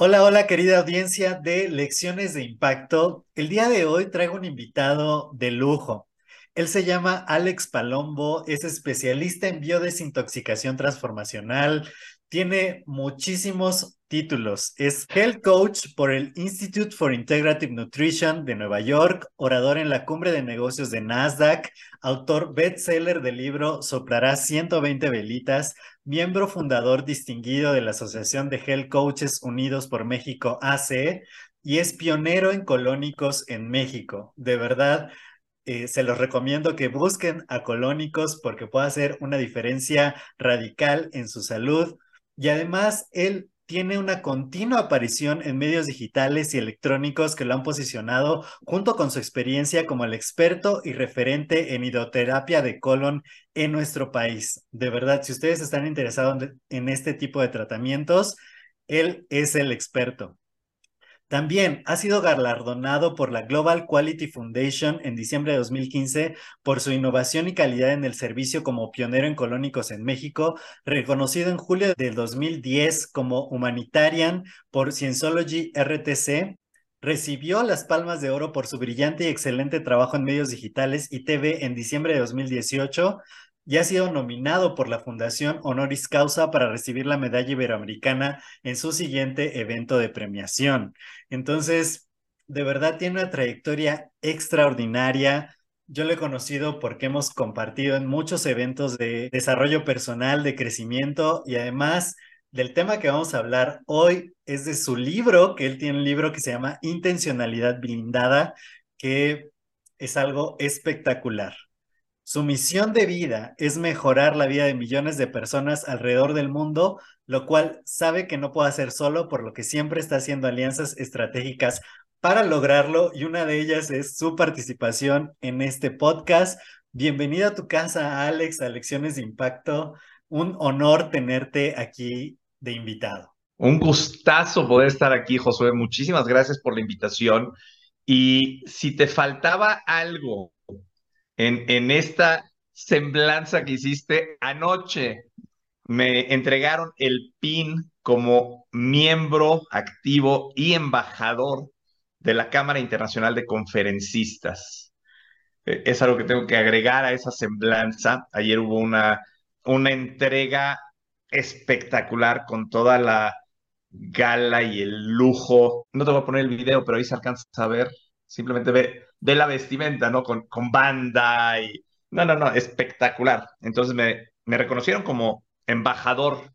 Hola, hola querida audiencia de Lecciones de Impacto. El día de hoy traigo un invitado de lujo. Él se llama Alex Palombo, es especialista en biodesintoxicación transformacional, tiene muchísimos títulos. Es Health Coach por el Institute for Integrative Nutrition de Nueva York, orador en la Cumbre de Negocios de Nasdaq, autor bestseller del libro Soplará 120 velitas, miembro fundador distinguido de la Asociación de Health Coaches Unidos por México ACE y es pionero en colónicos en México. De verdad, eh, se los recomiendo que busquen a colónicos porque puede hacer una diferencia radical en su salud. Y además, él tiene una continua aparición en medios digitales y electrónicos que lo han posicionado junto con su experiencia como el experto y referente en hidroterapia de colon en nuestro país. De verdad, si ustedes están interesados en este tipo de tratamientos, él es el experto. También ha sido galardonado por la Global Quality Foundation en diciembre de 2015 por su innovación y calidad en el servicio como pionero en colónicos en México, reconocido en julio del 2010 como Humanitarian por Scientology RTC. Recibió las palmas de oro por su brillante y excelente trabajo en medios digitales y TV en diciembre de 2018 y ha sido nominado por la Fundación Honoris Causa para recibir la medalla iberoamericana en su siguiente evento de premiación. Entonces, de verdad tiene una trayectoria extraordinaria. Yo lo he conocido porque hemos compartido en muchos eventos de desarrollo personal, de crecimiento y además del tema que vamos a hablar hoy es de su libro, que él tiene un libro que se llama Intencionalidad Blindada, que es algo espectacular. Su misión de vida es mejorar la vida de millones de personas alrededor del mundo, lo cual sabe que no puede hacer solo, por lo que siempre está haciendo alianzas estratégicas para lograrlo y una de ellas es su participación en este podcast. Bienvenido a tu casa, Alex, a Lecciones de Impacto. Un honor tenerte aquí de invitado. Un gustazo poder estar aquí, Josué. Muchísimas gracias por la invitación. Y si te faltaba algo en, esta semblanza que hiciste anoche. Me entregaron el PIN como miembro activo y embajador de la Cámara Internacional de Conferencistas. E, es algo que tengo que agregar a esa semblanza. Ayer hubo una, una entrega espectacular con toda la gala y el lujo. No te voy a poner el video, pero ahí se alcanza a ver. Simplemente ve de la vestimenta, ¿no? Con, con banda y... No, no, no, espectacular. Entonces me, me reconocieron como embajador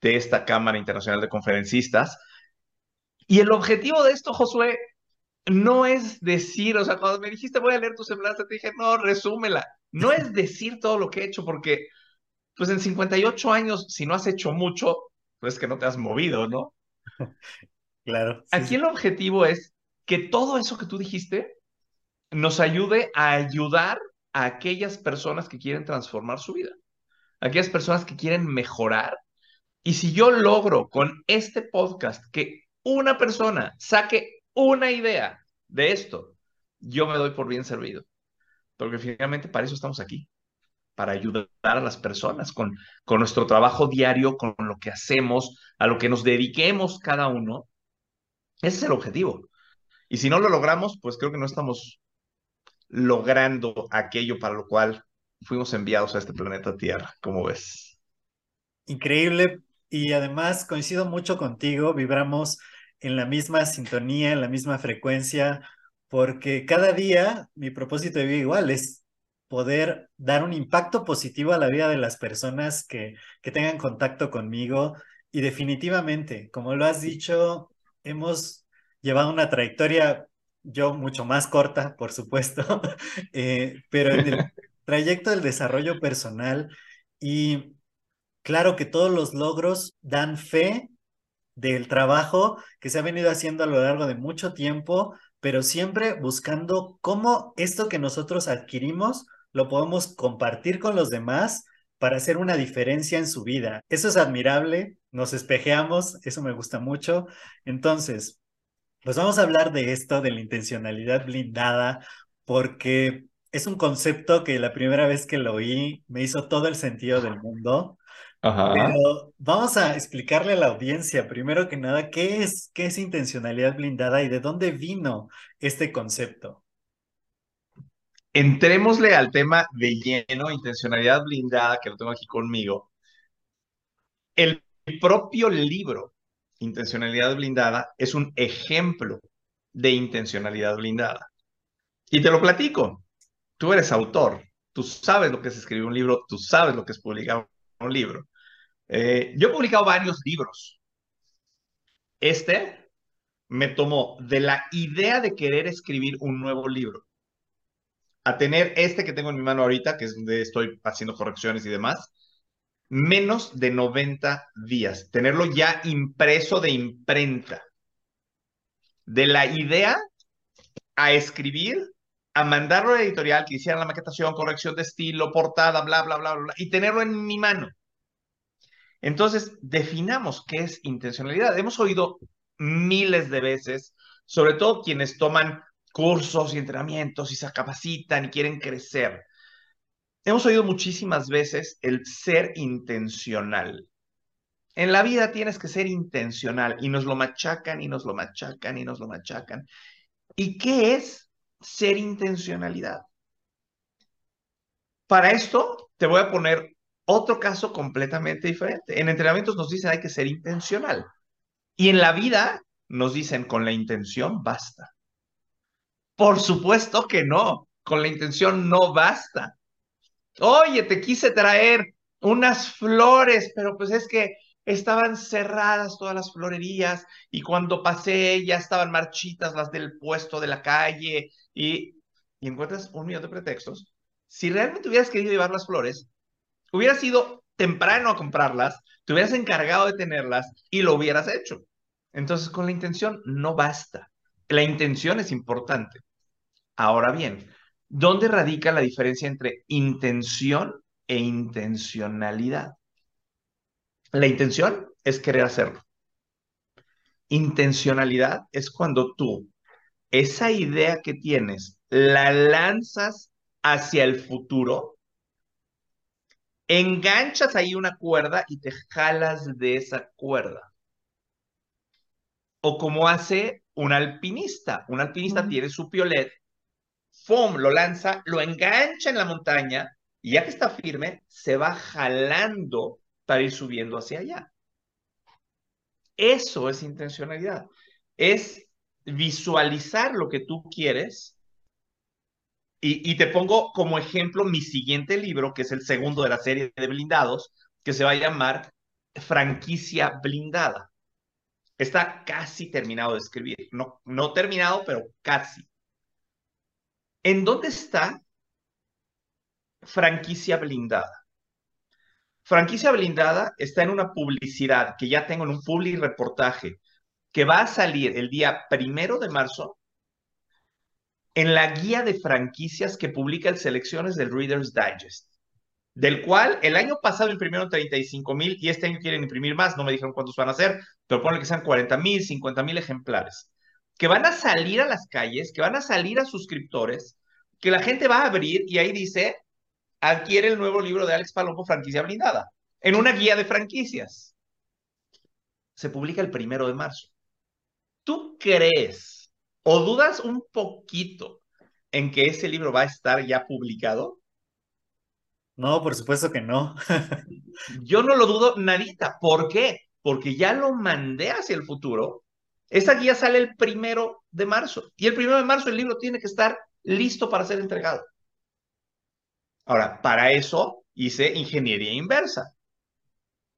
de esta Cámara Internacional de Conferencistas. Y el objetivo de esto, Josué, no es decir, o sea, cuando me dijiste voy a leer tu semblanza, te dije, no, resúmela. No es decir todo lo que he hecho, porque pues en 58 años, si no has hecho mucho, pues que no te has movido, ¿no? Claro. Aquí el objetivo es que todo eso que tú dijiste nos ayude a ayudar a aquellas personas que quieren transformar su vida, aquellas personas que quieren mejorar. Y si yo logro con este podcast que una persona saque una idea de esto, yo me doy por bien servido. Porque finalmente para eso estamos aquí, para ayudar a las personas con, con nuestro trabajo diario, con lo que hacemos, a lo que nos dediquemos cada uno. Ese es el objetivo. Y si no lo logramos, pues creo que no estamos logrando aquello para lo cual fuimos enviados a este planeta Tierra, como ves. Increíble. Y además coincido mucho contigo, vibramos en la misma sintonía, en la misma frecuencia, porque cada día mi propósito de vida igual es poder dar un impacto positivo a la vida de las personas que, que tengan contacto conmigo. Y definitivamente, como lo has dicho, hemos llevado una trayectoria yo mucho más corta, por supuesto, eh, pero en el trayecto del desarrollo personal y claro que todos los logros dan fe del trabajo que se ha venido haciendo a lo largo de mucho tiempo, pero siempre buscando cómo esto que nosotros adquirimos lo podemos compartir con los demás para hacer una diferencia en su vida. Eso es admirable, nos espejeamos, eso me gusta mucho. Entonces, pues vamos a hablar de esto, de la intencionalidad blindada, porque es un concepto que la primera vez que lo oí me hizo todo el sentido del mundo, Pero vamos a explicarle a la audiencia, primero que nada, qué es, qué es intencionalidad blindada y de dónde vino este concepto. Entrémosle al tema de lleno, intencionalidad blindada, que lo tengo aquí conmigo. El propio libro, Intencionalidad blindada, es un ejemplo de intencionalidad blindada. Y te lo platico. Tú eres autor, tú sabes lo que es escribir un libro, tú sabes lo que es publicar un libro. Eh, yo he publicado varios libros. Este me tomó de la idea de querer escribir un nuevo libro a tener este que tengo en mi mano ahorita, que es donde estoy haciendo correcciones y demás, menos de 90 días. Tenerlo ya impreso de imprenta. De la idea a escribir, a mandarlo a la editorial, que hicieran la maquetación, corrección de estilo, portada, bla, bla, bla, bla, y tenerlo en mi mano. Entonces, definamos qué es intencionalidad. Hemos oído miles de veces, sobre todo quienes toman cursos y entrenamientos y se capacitan y quieren crecer. Hemos oído muchísimas veces el ser intencional. En la vida tienes que ser intencional y nos lo machacan y nos lo machacan y nos lo machacan. ¿Y qué es ser intencionalidad? Para esto te voy a poner otro caso completamente diferente. En entrenamientos nos dicen hay que ser intencional. Y en la vida nos dicen con la intención basta. Por supuesto que no, con la intención no basta. Oye, te quise traer unas flores, pero pues es que estaban cerradas todas las florerías y cuando pasé ya estaban marchitas las del puesto de la calle y, y encuentras un millón de pretextos. Si realmente hubieras querido llevar las flores, hubieras ido temprano a comprarlas, te hubieras encargado de tenerlas y lo hubieras hecho. Entonces, con la intención no basta. La intención es importante. Ahora bien, ¿dónde radica la diferencia entre intención e intencionalidad? La intención es querer hacerlo. Intencionalidad es cuando tú esa idea que tienes la lanzas hacia el futuro, enganchas ahí una cuerda y te jalas de esa cuerda o como hace un alpinista. Un alpinista tiene su piolet, ¡fum! lo lanza, lo engancha en la montaña y ya que está firme, se va jalando para ir subiendo hacia allá. Eso es intencionalidad. Es visualizar lo que tú quieres. Y, te pongo como ejemplo mi siguiente libro, que es el segundo de la serie de blindados, que se va a llamar Franquicia Blindada. Está casi terminado de escribir. No terminado, pero casi. ¿En dónde está franquicia blindada? Franquicia blindada está en una publicidad que ya tengo en un public reportaje que va a salir el día primero de marzo en la guía de franquicias que publica el Selecciones del Reader's Digest del cual el año pasado imprimieron 35 mil y este año quieren imprimir más, no me dijeron cuántos van a hacer, pero ponen que sean 40 mil, 50 mil ejemplares, que van a salir a las calles, que van a salir a suscriptores, que la gente va a abrir y ahí dice, adquiere el nuevo libro de Alex Palombo, franquicia blindada, en una guía de franquicias. Se publica el primero de marzo. ¿Tú crees o dudas un poquito en que ese libro va a estar ya publicado? No, por supuesto que no. Yo no lo dudo nadita. ¿Por qué? Porque ya lo mandé hacia el futuro. Esa guía sale el primero de marzo. Y el primero de marzo el libro tiene que estar listo para ser entregado. Ahora, para eso hice ingeniería inversa.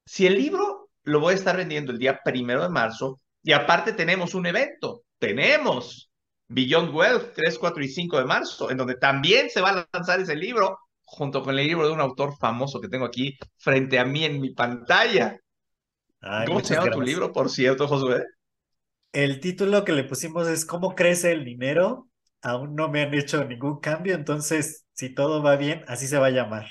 Si el libro lo voy a estar vendiendo el día primero de marzo y aparte tenemos un evento, tenemos Beyond Wealth 3, 4 y 5 de marzo, en donde también se va a lanzar ese libro junto con el libro de un autor famoso que tengo aquí frente a mí en mi pantalla. ¿Cómo se llama tu libro, por cierto, Josué? El título que le pusimos es ¿Cómo crece el dinero? Aún no me han hecho ningún cambio, entonces si todo va bien, así se va a llamar.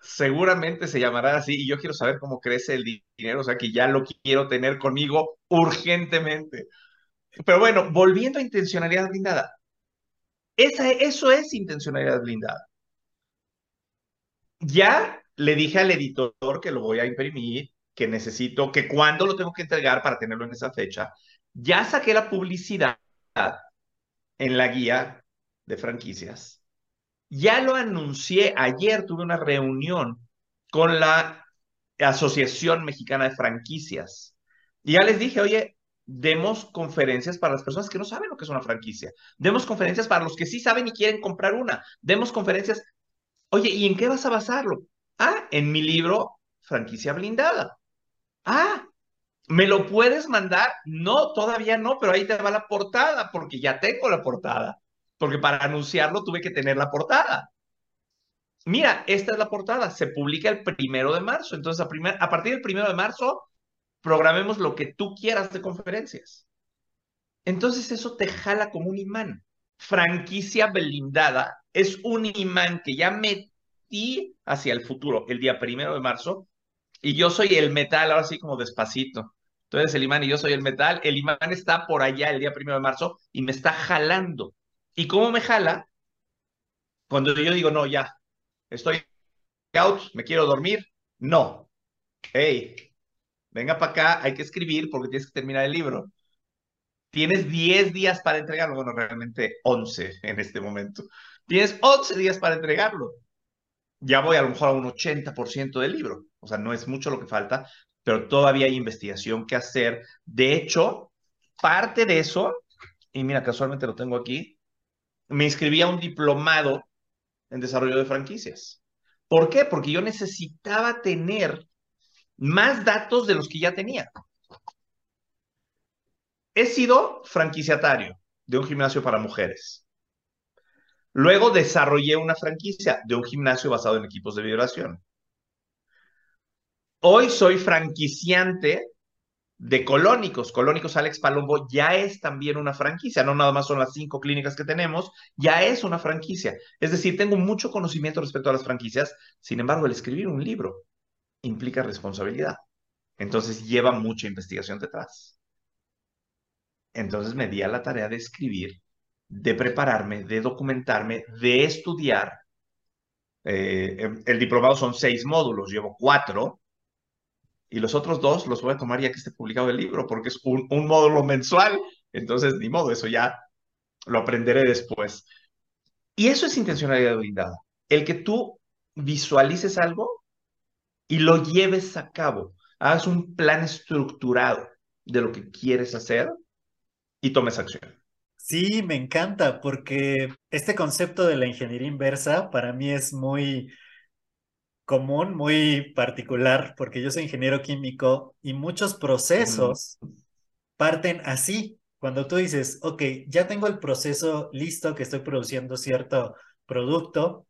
Seguramente se llamará así y yo quiero saber cómo crece el dinero, o sea que ya lo quiero tener conmigo urgentemente. Pero bueno, volviendo a intencionalidad blindada. Esa, eso es intencionalidad blindada ya le dije al editor que lo voy a imprimir, que necesito, que cuándo lo tengo que entregar para tenerlo en esa fecha. Ya saqué la publicidad en la guía de franquicias. Ya lo anuncié ayer, tuve una reunión con la Asociación Mexicana de Franquicias. Y ya les dije, oye, demos conferencias para las personas que no saben lo que es una franquicia. Demos conferencias para los que sí saben y quieren comprar una. Demos conferencias. Oye, ¿y en qué vas a basarlo? Ah, en mi libro Franquicia Blindada. Ah, ¿me lo puedes mandar? No, todavía no, pero ahí te va la portada, porque ya tengo la portada. Porque para anunciarlo tuve que tener la portada. Mira, esta es la portada. Se publica el primero de marzo. Entonces, a, partir del primero de marzo, programemos lo que tú quieras de conferencias. Entonces, eso te jala como un imán. Franquicia blindada es un imán que ya metí hacia el futuro el día primero de marzo y yo soy el metal, ahora sí como despacito. Entonces el imán y yo soy el metal. El imán está por allá el día primero de marzo y me está jalando. ¿Y cómo me jala? Cuando yo digo, no, ya, estoy out, me quiero dormir. No. Hey, venga para acá, hay que escribir porque tienes que terminar el libro. Tienes 10 días para entregarlo. Bueno, realmente 11 en este momento. Tienes 11 días para entregarlo. Ya voy a lo mejor a un 80% del libro. O sea, no es mucho lo que falta, pero todavía hay investigación que hacer. De hecho, parte de eso, y mira, casualmente lo tengo aquí, me inscribí a un diplomado en desarrollo de franquicias. ¿Por qué? Porque yo necesitaba tener más datos de los que ya tenía. He sido franquiciatario de un gimnasio para mujeres. Luego desarrollé una franquicia de un gimnasio basado en equipos de vibración. Hoy soy franquiciante de Colónicos. Colónicos Alex Palombo ya es también una franquicia, no nada más son las cinco clínicas que tenemos, ya es una franquicia. Es decir, tengo mucho conocimiento respecto a las franquicias, sin embargo, el escribir un libro implica responsabilidad. Entonces lleva mucha investigación detrás. Entonces me di a la tarea de escribir, de prepararme, de documentarme, de estudiar. Eh, el diplomado son seis módulos, llevo cuatro, y los otros dos los voy a tomar ya que esté publicado el libro, porque es un, módulo mensual, entonces ni modo, eso ya lo aprenderé después. Y eso es intencionalidad blindada, el que tú visualices algo y lo lleves a cabo, hagas un plan estructurado de lo que quieres hacer y tomes acción. Sí, me encanta porque este concepto de la ingeniería inversa para mí es muy común, muy particular, porque yo soy ingeniero químico y muchos procesos parten así. Cuando tú dices, ok, ya tengo el proceso listo, que estoy produciendo cierto producto,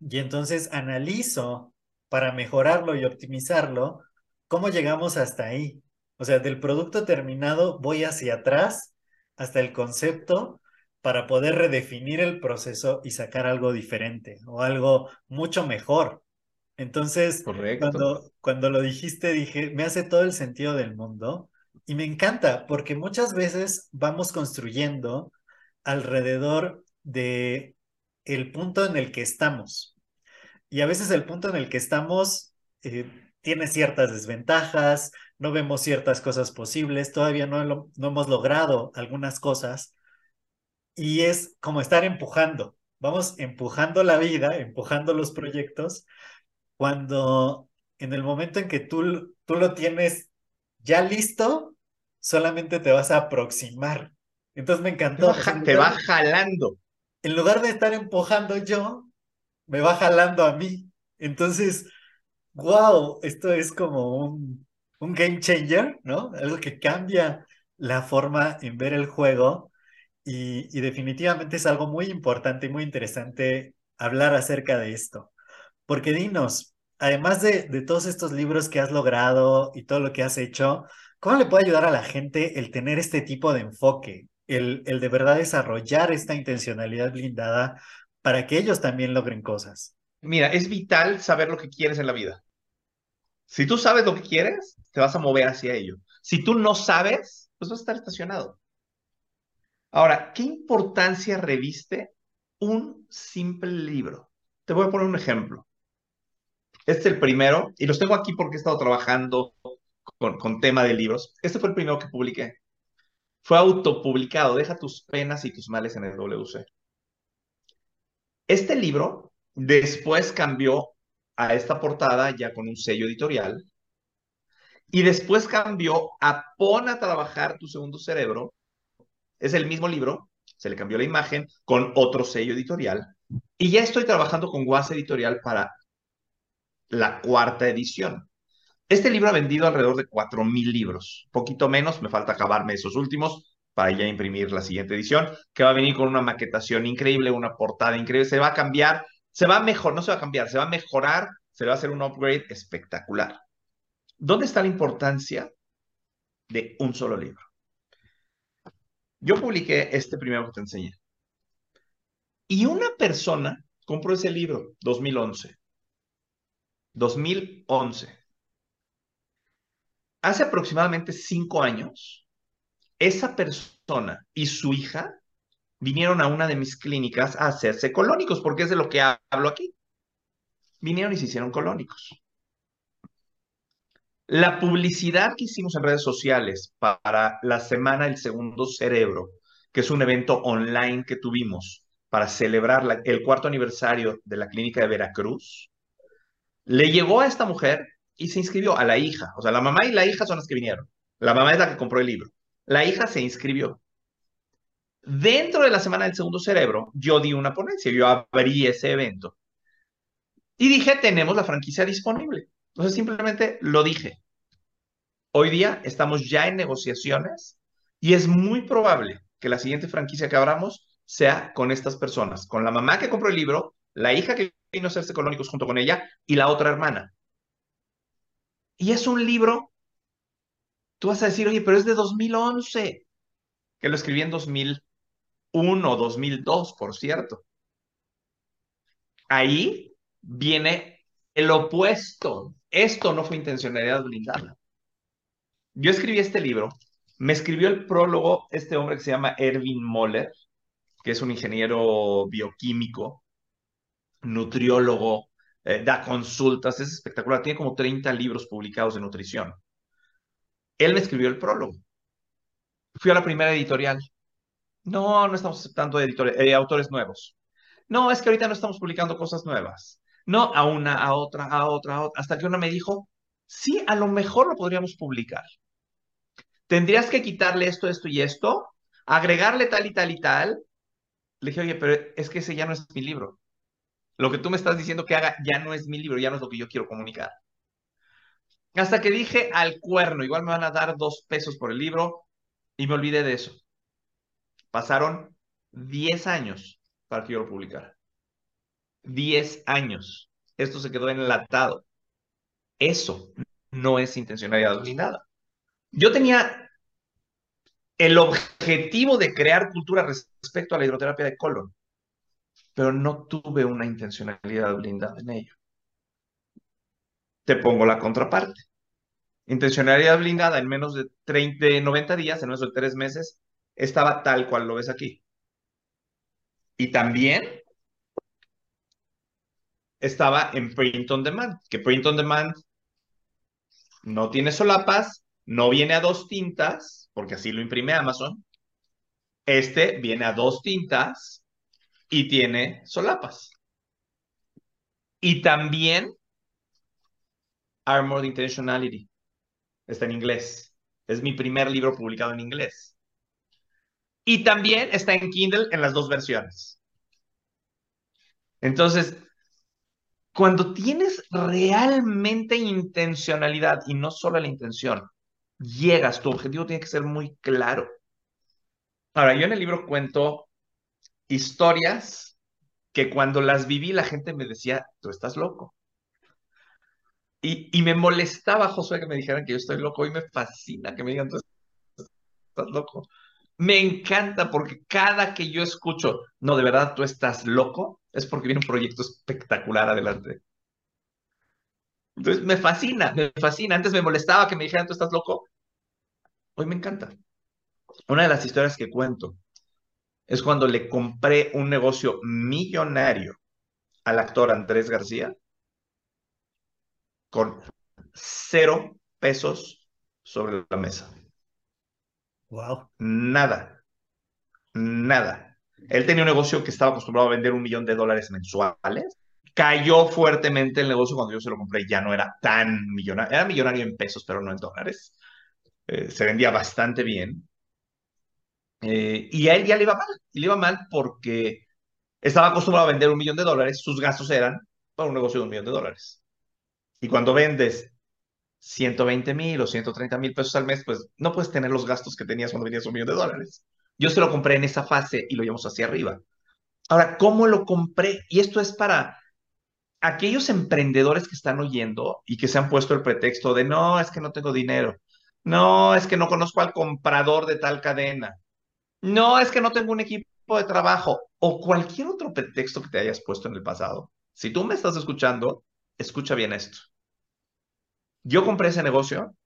y entonces analizo para mejorarlo y optimizarlo, ¿cómo llegamos hasta ahí? O sea, del producto terminado voy hacia atrás hasta el concepto para poder redefinir el proceso y sacar algo diferente o algo mucho mejor. Entonces, Cuando, cuando lo dijiste, dije, me hace todo el sentido del mundo y me encanta porque muchas veces vamos construyendo alrededor de el punto en el que estamos. Y a veces el punto en el que estamos eh, tiene ciertas desventajas, no vemos ciertas cosas posibles, todavía no, no hemos logrado algunas cosas. Y es como estar empujando, vamos empujando la vida, empujando los proyectos cuando en el momento en que tú, tú lo tienes ya listo, solamente te vas a aproximar. Entonces me encantó. Te va, jalando. En lugar de estar empujando yo, me va jalando a mí. Entonces, wow, esto es como un, un game changer, ¿no? Algo que cambia la forma en ver el juego y, y definitivamente es algo muy importante y muy interesante hablar acerca de esto. Porque dinos, además de, todos estos libros que has logrado y todo lo que has hecho, ¿cómo le puede ayudar a la gente el tener este tipo de enfoque, el, el de verdad desarrollar esta intencionalidad blindada para que ellos también logren cosas? Mira, es vital saber lo que quieres en la vida. Si tú sabes lo que quieres, te vas a mover hacia ello. Si tú no sabes, pues vas a estar estacionado. Ahora, ¿qué importancia reviste un simple libro? Te voy a poner un ejemplo. Este es el primero, y los tengo aquí porque he estado trabajando con, tema de libros. Este fue el primero que publiqué. Fue autopublicado, Deja tus penas y tus males en el WC. Este libro después cambió a esta portada ya con un sello editorial y después cambió a Pon a trabajar tu segundo cerebro. Es el mismo libro, se le cambió la imagen con otro sello editorial y ya estoy trabajando con Guas Editorial para la cuarta edición. Este libro ha vendido alrededor de 4.000 libros, poquito menos, me falta acabarme esos últimos para ya imprimir la siguiente edición, que va a venir con una maquetación increíble, una portada increíble, se va a cambiar, se va a mejorar, no se va a cambiar, se va a mejorar, se va a hacer un upgrade espectacular. ¿Dónde está la importancia de un solo libro? Yo publiqué este primero que te enseñé. Y una persona compró ese libro, 2011. 2011 hace aproximadamente cinco años, esa persona y su hija vinieron a una de mis clínicas a hacerse colónicos, porque es de lo que hablo aquí. Vinieron y se hicieron colónicos. La publicidad que hicimos en redes sociales para la Semana del Segundo Cerebro, que es un evento online que tuvimos para celebrar el cuarto aniversario de la clínica de Veracruz, le llegó a esta mujer y se inscribió a la hija. O sea, la mamá y la hija son las que vinieron. La mamá es la que compró el libro. La hija se inscribió. Dentro de la Semana del Segundo Cerebro, yo di una ponencia, yo abrí ese evento. Y dije, tenemos la franquicia disponible. Entonces simplemente lo dije. Hoy día estamos ya en negociaciones y es muy probable que la siguiente franquicia que abramos sea con estas personas, con la mamá que compró el libro, la hija que vino a hacerse colónicos junto con ella y la otra hermana. Y es un libro, tú vas a decir, oye, pero es de 2011, que lo escribí en 2001, 2002, por cierto. Ahí viene el opuesto. Esto no fue intencionalidad blindada. Yo escribí este libro, me escribió el prólogo este hombre que se llama Erwin Moller, que es un ingeniero bioquímico, nutriólogo, eh, da consultas, es espectacular, tiene como 30 libros publicados de nutrición. Él me escribió el prólogo. Fui a la primera editorial. No, no estamos aceptando eh, autores nuevos. No, es que ahorita no estamos publicando cosas nuevas. No, a una, a otra, a otra, a otra, hasta que una me dijo, sí, a lo mejor lo podríamos publicar. Tendrías que quitarle esto, esto y esto, agregarle tal y tal y tal. Le dije, oye, pero es que ese ya no es mi libro. Lo que tú me estás diciendo que haga ya no es mi libro, ya no es lo que yo quiero comunicar. Hasta que dije al cuerno, igual me van a dar dos pesos por el libro y me olvidé de eso. Pasaron 10 años para que yo lo publicara. 10 años. Esto se quedó enlatado. Eso no es intencionalidad ni nada. Yo tenía el objetivo de crear cultura respecto a la hidroterapia de colon pero no tuve una intencionalidad blindada en ello. Te pongo la contraparte. Intencionalidad blindada en menos de 30, 90 días, en menos de 3 meses, estaba tal cual lo ves aquí. Y también estaba en print on demand, que print on demand no tiene solapas, no viene a dos tintas, porque así lo imprime Amazon. Este viene a dos tintas y tiene solapas. Y también Armored Intentionality. Está en inglés. Es mi primer libro publicado en inglés. Y también está en Kindle en las dos versiones. Entonces, cuando tienes realmente intencionalidad y no solo la intención, llegas, tu objetivo tiene que ser muy claro. Ahora, yo en el libro cuento historias que cuando las viví la gente me decía, tú estás loco. Y, y me molestaba, Josué, que me dijeran que yo estoy loco y me fascina que me digan, tú estás loco. Me encanta porque cada que yo escucho, no, de verdad, tú estás loco, es porque viene un proyecto espectacular adelante. Entonces, me fascina, me fascina. Antes me molestaba que me dijeran, tú estás loco. Hoy me encanta. Una de las historias que cuento es cuando le compré un negocio millonario al actor Andrés García con cero pesos sobre la mesa. Wow. Nada. Nada. Él tenía un negocio que estaba acostumbrado a vender un millón de dólares mensuales. Cayó fuertemente el negocio cuando yo se lo compré. Ya no era tan millonario. Era millonario en pesos, pero no en dólares. Eh, se vendía bastante bien. Eh, y a él ya le iba mal. Y le iba mal porque estaba acostumbrado a vender un millón de dólares. Sus gastos eran para un negocio de un millón de dólares. Y cuando vendes 120 mil o 130 mil pesos al mes, pues no puedes tener los gastos que tenías cuando vendías un millón de dólares. Yo se lo compré en esa fase y lo llevamos hacia arriba. Ahora, ¿cómo lo compré? Y esto es para aquellos emprendedores que están oyendo y que se han puesto el pretexto de no, es que no tengo dinero. No, es que no conozco al comprador de tal cadena. No, es que no tengo un equipo de trabajo o cualquier otro pretexto que te hayas puesto en el pasado. Si tú me estás escuchando, escucha bien esto. Yo compré ese negocio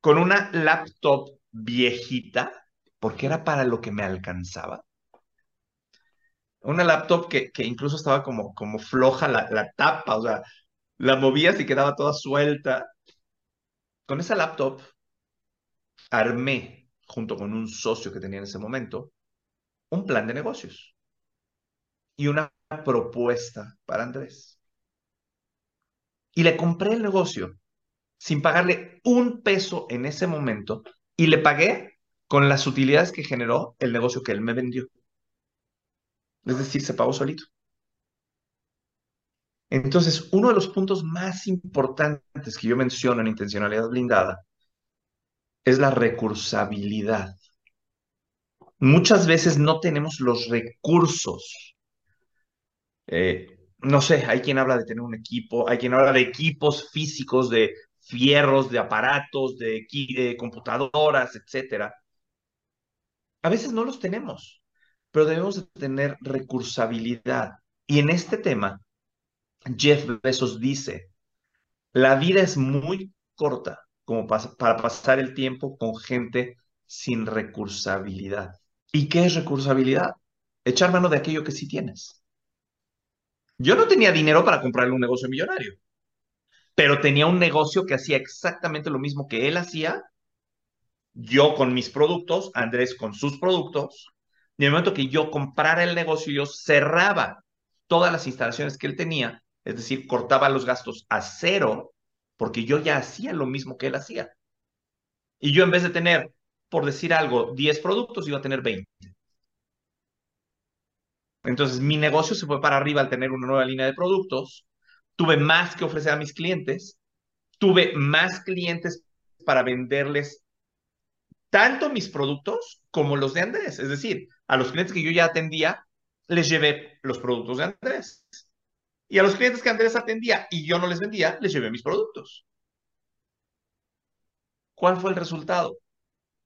con una laptop viejita, porque era para lo que me alcanzaba. Una laptop que, que incluso estaba como, como floja la, la tapa, o sea, la movías y quedaba toda suelta. Con esa laptop armé, junto con un socio que tenía en ese momento, un plan de negocios y una propuesta para Andrés. Y le compré el negocio sin pagarle un peso en ese momento y le pagué con las utilidades que generó el negocio que él me vendió. Es decir, se pagó solito. Entonces, uno de los puntos más importantes que yo menciono en intencionalidad blindada es la recursabilidad. Muchas veces no tenemos los recursos. Eh, no sé, hay quien habla de tener un equipo, hay quien habla de equipos físicos, de fierros, de aparatos, de, de computadoras, etc. A veces no los tenemos, pero debemos de tener recursabilidad. Y en este tema, Jeff Bezos dice, la vida es muy corta como para pasar el tiempo con gente sin recursabilidad. ¿Y qué es recursabilidad? Echar mano de aquello que sí tienes. Yo no tenía dinero para comprarle un negocio millonario, pero tenía un negocio que hacía exactamente lo mismo que él hacía, yo con mis productos, Andrés con sus productos, y en el momento que yo comprara el negocio, yo cerraba todas las instalaciones que él tenía, es decir, cortaba los gastos a cero, porque yo ya hacía lo mismo que él hacía. Y yo en vez de tener, por decir algo, 10 productos, iba a tener 20. Entonces, mi negocio se fue para arriba al tener una nueva línea de productos. Tuve más que ofrecer a mis clientes. Tuve más clientes para venderles tanto mis productos como los de Andrés. Es decir, a los clientes que yo ya atendía, les llevé los productos de Andrés. Y a los clientes que Andrés atendía y yo no les vendía, les llevé mis productos. ¿Cuál fue el resultado?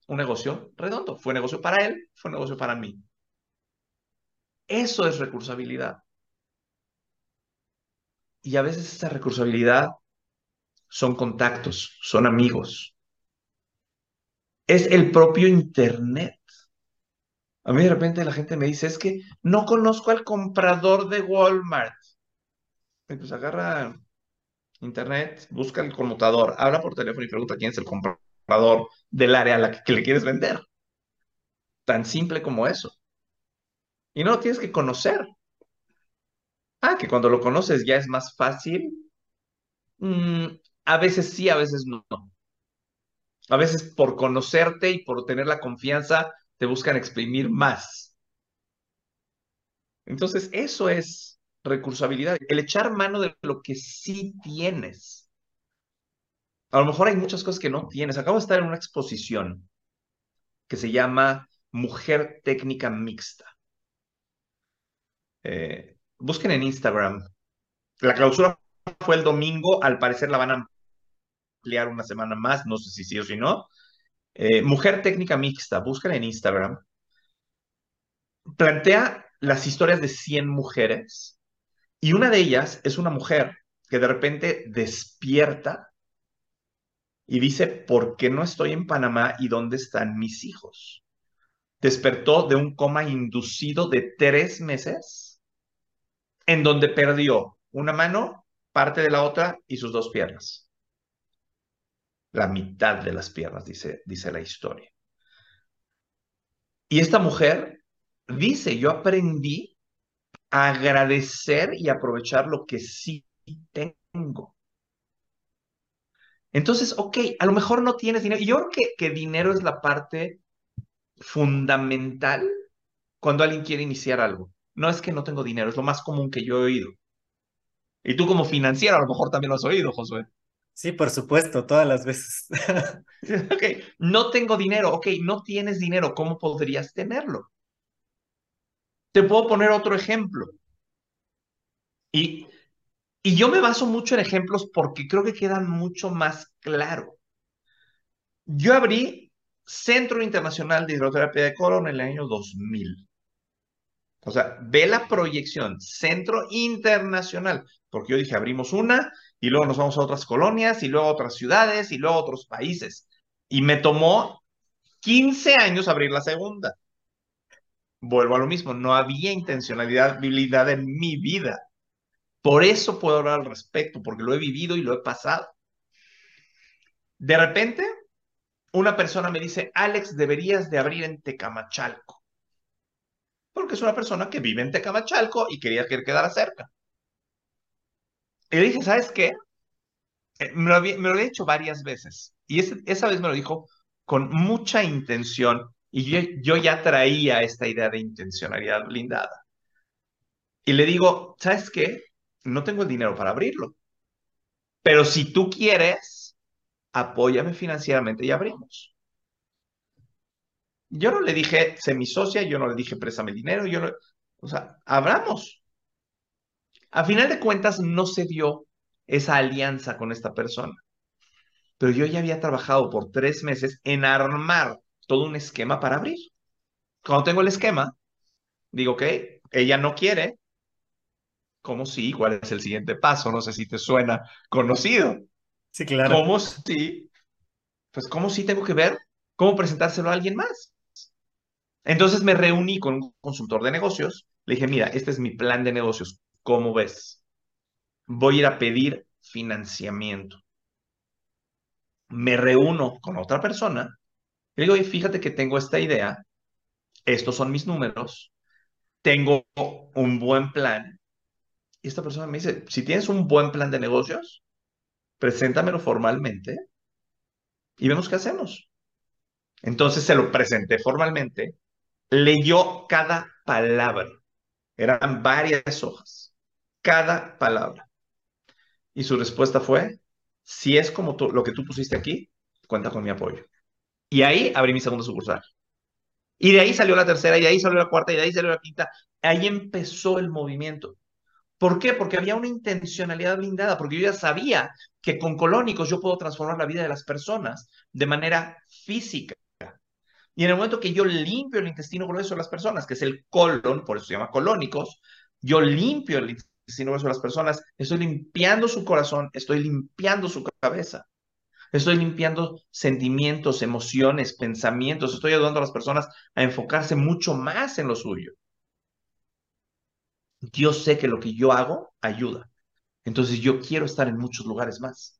Un negocio redondo. Fue negocio para él, fue negocio para mí. Eso es recursabilidad. Y a veces esa recursabilidad son contactos, son amigos. Es el propio Internet. A mí de repente la gente me dice, es que no conozco al comprador de Walmart. Pues agarra Internet, busca el conmutador, habla por teléfono y pregunta quién es el comprador del área a la que le quieres vender. Tan simple como eso. Y no lo tienes que conocer. Ah, que cuando lo conoces ya es más fácil. Mm, a veces sí, a veces no. A veces por conocerte y por tener la confianza te buscan exprimir más. Entonces, eso es recursabilidad, el echar mano de lo que sí tienes. A lo mejor hay muchas cosas que no tienes. Acabo de estar en una exposición que se llama Mujer Técnica Mixta. Eh, busquen en Instagram. La clausura fue el domingo, al parecer la van a ampliar una semana más, no sé si sí o si no. Eh, mujer técnica mixta, busquen en Instagram. Plantea las historias de 100 mujeres y una de ellas es una mujer que de repente despierta y dice, ¿por qué no estoy en Panamá y dónde están mis hijos? Despertó de un coma inducido de tres meses en donde perdió una mano parte de la otra y sus dos piernas. La mitad de las piernas, dice, dice la historia. Y esta mujer dice, yo aprendí agradecer y aprovechar lo que sí tengo. Entonces, ok, a lo mejor no tienes dinero. Yo creo que, que dinero es la parte fundamental cuando alguien quiere iniciar algo. No es que no tengo dinero, es lo más común que yo he oído. Y tú como financiero a lo mejor también lo has oído, Josué. Sí, por supuesto, todas las veces. ok, no tengo dinero. Ok, no tienes dinero. ¿Cómo podrías tenerlo? Te puedo poner otro ejemplo. Y, y yo me baso mucho en ejemplos porque creo que quedan mucho más claro. Yo abrí Centro Internacional de Hidroterapia de Colon en el año 2000. O sea, ve la proyección, Centro Internacional, porque yo dije, abrimos una y luego nos vamos a otras colonias y luego a otras ciudades y luego a otros países. Y me tomó 15 años abrir la segunda. Vuelvo a lo mismo, no había intencionalidad en mi vida. Por eso puedo hablar al respecto, porque lo he vivido y lo he pasado. De repente, una persona me dice, Alex, deberías de abrir en Tecamachalco. Porque es una persona que vive en Tecamachalco y quería que quedara cerca. Y le dije, ¿sabes qué? Eh, me lo, había, me lo he dicho varias veces. Y esa vez me lo dijo con mucha intención y yo, yo ya traía esta idea de intencionalidad blindada. Y le digo, ¿sabes qué? No tengo el dinero para abrirlo. Pero si tú quieres, apóyame financieramente y abrimos. Yo no le dije, sé mi socia, yo no le dije, préstame el dinero, yo no, o sea, abramos. A final de cuentas, no se dio esa alianza con esta persona. Pero yo ya había trabajado por tres meses en armar todo un esquema para abrir. Cuando tengo el esquema, digo, ok, ella no quiere. ¿Cómo sí? ¿Cuál es el siguiente paso? No sé si te suena conocido. Sí, claro. ¿Cómo sí? Pues, ¿cómo sí tengo que ver cómo presentárselo a alguien más? Entonces me reuní con un consultor de negocios. Le dije, mira, este es mi plan de negocios. ¿Cómo ves? Voy a ir a pedir financiamiento. Me reúno con otra persona. Le digo, fíjate que tengo esta idea. Estos son mis números. Tengo un buen plan. Y esta persona me dice, si tienes un buen plan de negocios, preséntamelo formalmente y vemos qué hacemos. Entonces se lo presenté formalmente leyó cada palabra. Eran varias hojas, cada palabra. Y su respuesta fue, si es como lo que tú pusiste aquí, cuenta con mi apoyo. Y ahí abrí mi segundo sucursal. Y de ahí salió la tercera, y de ahí salió la cuarta, y de ahí salió la quinta. Ahí empezó el movimiento. ¿Por qué? Porque había una intencionalidad blindada, porque yo ya sabía que con colónicos yo puedo transformar la vida de las personas de manera física. Y en el momento que yo limpio el intestino grueso de las personas, que es el colon, por eso se llama colónicos, yo limpio el intestino grueso de las personas, estoy limpiando su corazón, estoy limpiando su cabeza. Estoy limpiando sentimientos, emociones, pensamientos. Estoy ayudando a las personas a enfocarse mucho más en lo suyo. Yo sé que lo que yo hago ayuda. Entonces yo quiero estar en muchos lugares más.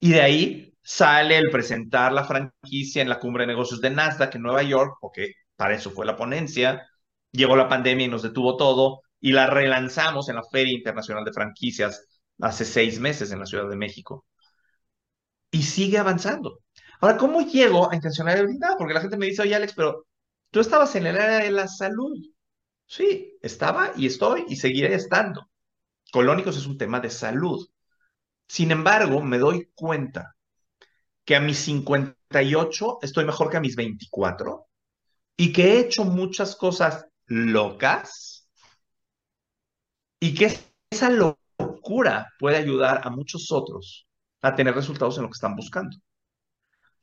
Y de ahí sale el presentar la franquicia en la cumbre de negocios de Nasdaq en Nueva York, porque para eso fue la ponencia. Llegó la pandemia y nos detuvo todo, y la relanzamos en la Feria Internacional de Franquicias hace seis meses en la Ciudad de México. Y sigue avanzando. Ahora, ¿cómo llego a intencionalidad blindada? Porque la gente me dice, oye, Alex, pero tú estabas en el área de la salud. Sí, estaba y estoy y seguiré estando. Colónicos es un tema de salud. Sin embargo, me doy cuenta que a mis 58 estoy mejor que a mis 24 y que he hecho muchas cosas locas y que esa locura puede ayudar a muchos otros a tener resultados en lo que están buscando.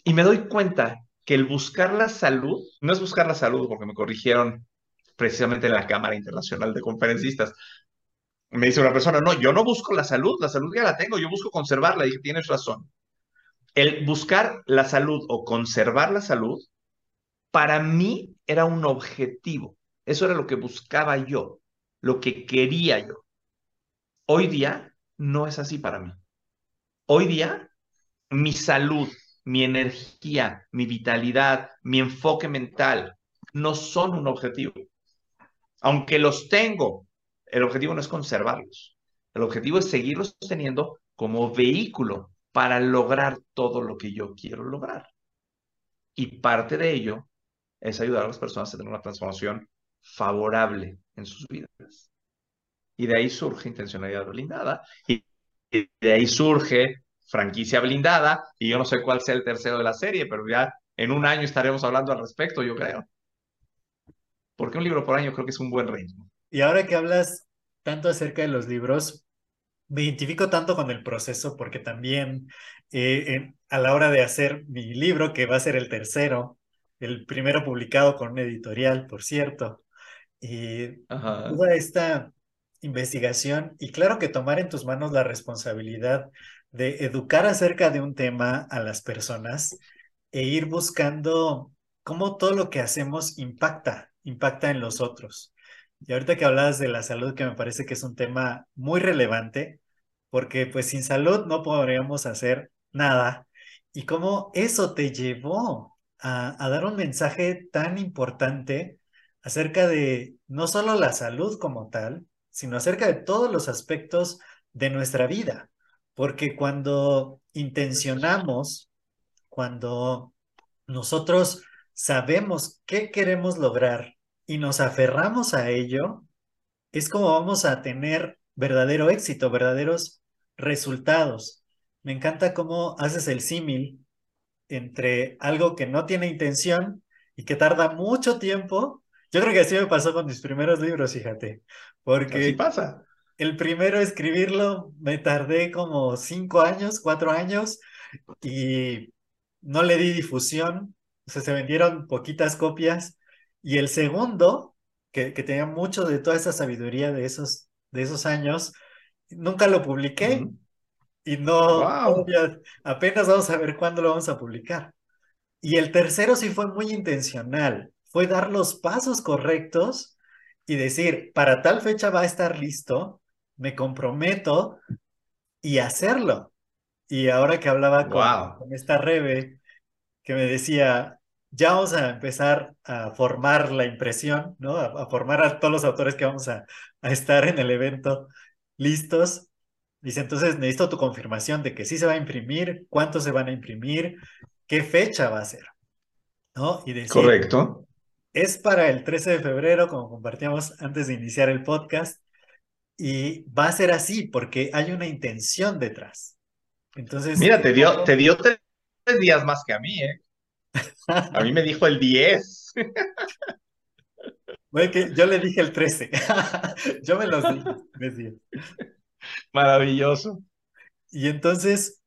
Y me doy cuenta que el buscar la salud, no es buscar la salud porque me corrigieron precisamente en la Cámara Internacional de Conferencistas. Me dice una persona, no, yo no busco la salud, la salud ya la tengo, yo busco conservarla. Y dije, tienes razón el buscar la salud o conservar la salud, para mí era un objetivo. Eso era lo que buscaba yo, lo que quería yo. Hoy día no es así para mí. Hoy día, mi salud, mi energía, mi vitalidad, mi enfoque mental no son un objetivo. Aunque los tengo, el objetivo no es conservarlos. El objetivo es seguirlos teniendo como vehículo para lograr todo lo que yo quiero lograr. Y parte de ello es ayudar a las personas a tener una transformación favorable en sus vidas. Y de ahí surge intencionalidad blindada y de ahí surge franquicia blindada y yo no sé cuál sea el tercero de la serie, pero ya en un año estaremos hablando al respecto, yo creo. Porque un libro por año creo que es un buen ritmo. Y ahora que hablas tanto acerca de los libros, me identifico tanto con el proceso porque también eh, a la hora de hacer mi libro, que va a ser el tercero, el primero publicado con un editorial, por cierto, y toda esta investigación y claro que tomar en tus manos la responsabilidad de educar acerca de un tema a las personas e ir buscando cómo todo lo que hacemos impacta, impacta en los otros. Y ahorita que hablabas de la salud, que me parece que es un tema muy relevante, porque pues sin salud no podríamos hacer nada. Y cómo eso te llevó a, a dar un mensaje tan importante acerca de no solo la salud como tal, sino acerca de todos los aspectos de nuestra vida. Porque cuando intencionamos, cuando nosotros sabemos qué queremos lograr y nos aferramos a ello, es como vamos a tener verdadero éxito, verdaderos resultados. Me encanta cómo haces el símil entre algo que no tiene intención y que tarda mucho tiempo. Yo creo que así me pasó con mis primeros libros, fíjate, porque así pasa. El primero escribirlo me tardé como cinco años, cuatro años y no le di difusión, o sea, se vendieron poquitas copias y el segundo, que, que tenía mucho de toda esa sabiduría de esos, de esos años, nunca lo publiqué y no, apenas vamos a ver cuándo lo vamos a publicar. Y el tercero sí fue muy intencional, fue dar los pasos correctos y decir, para tal fecha va a estar listo, me comprometo y hacerlo. Y ahora que hablaba con, esta Rebe, que me decía, ya vamos a empezar a formar la impresión, ¿no? A, formar a todos los autores que vamos a, a estar en el evento listos. Dice, entonces necesito tu confirmación de que sí se va a imprimir, cuántos se van a imprimir, qué fecha va a ser, ¿no? Y decir, Correcto. Es para el 13 de febrero, como compartíamos antes de iniciar el podcast, y va a ser así porque hay una intención detrás. Entonces. Mira, te dio, te dio tres días más que a mí, ¿eh? A mí me dijo el 10. Bueno, que yo le dije el 13. yo me los dije. Maravilloso. Y entonces,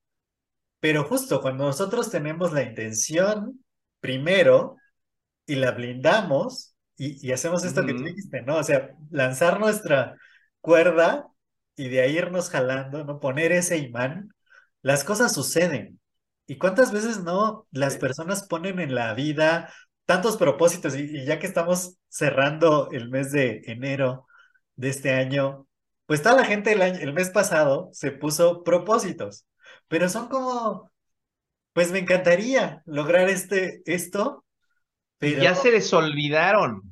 pero justo cuando nosotros tenemos la intención primero y la blindamos y, hacemos esto que dijiste, ¿no? O sea, lanzar nuestra cuerda y de ahí irnos jalando, ¿no? Poner ese imán, las cosas suceden. ¿Y cuántas veces no las personas ponen en la vida tantos propósitos? Y, ya que estamos cerrando el mes de enero de este año, pues toda la gente el, el mes pasado se puso propósitos, pero son como, pues me encantaría lograr este, esto, pero... Ya se les olvidaron.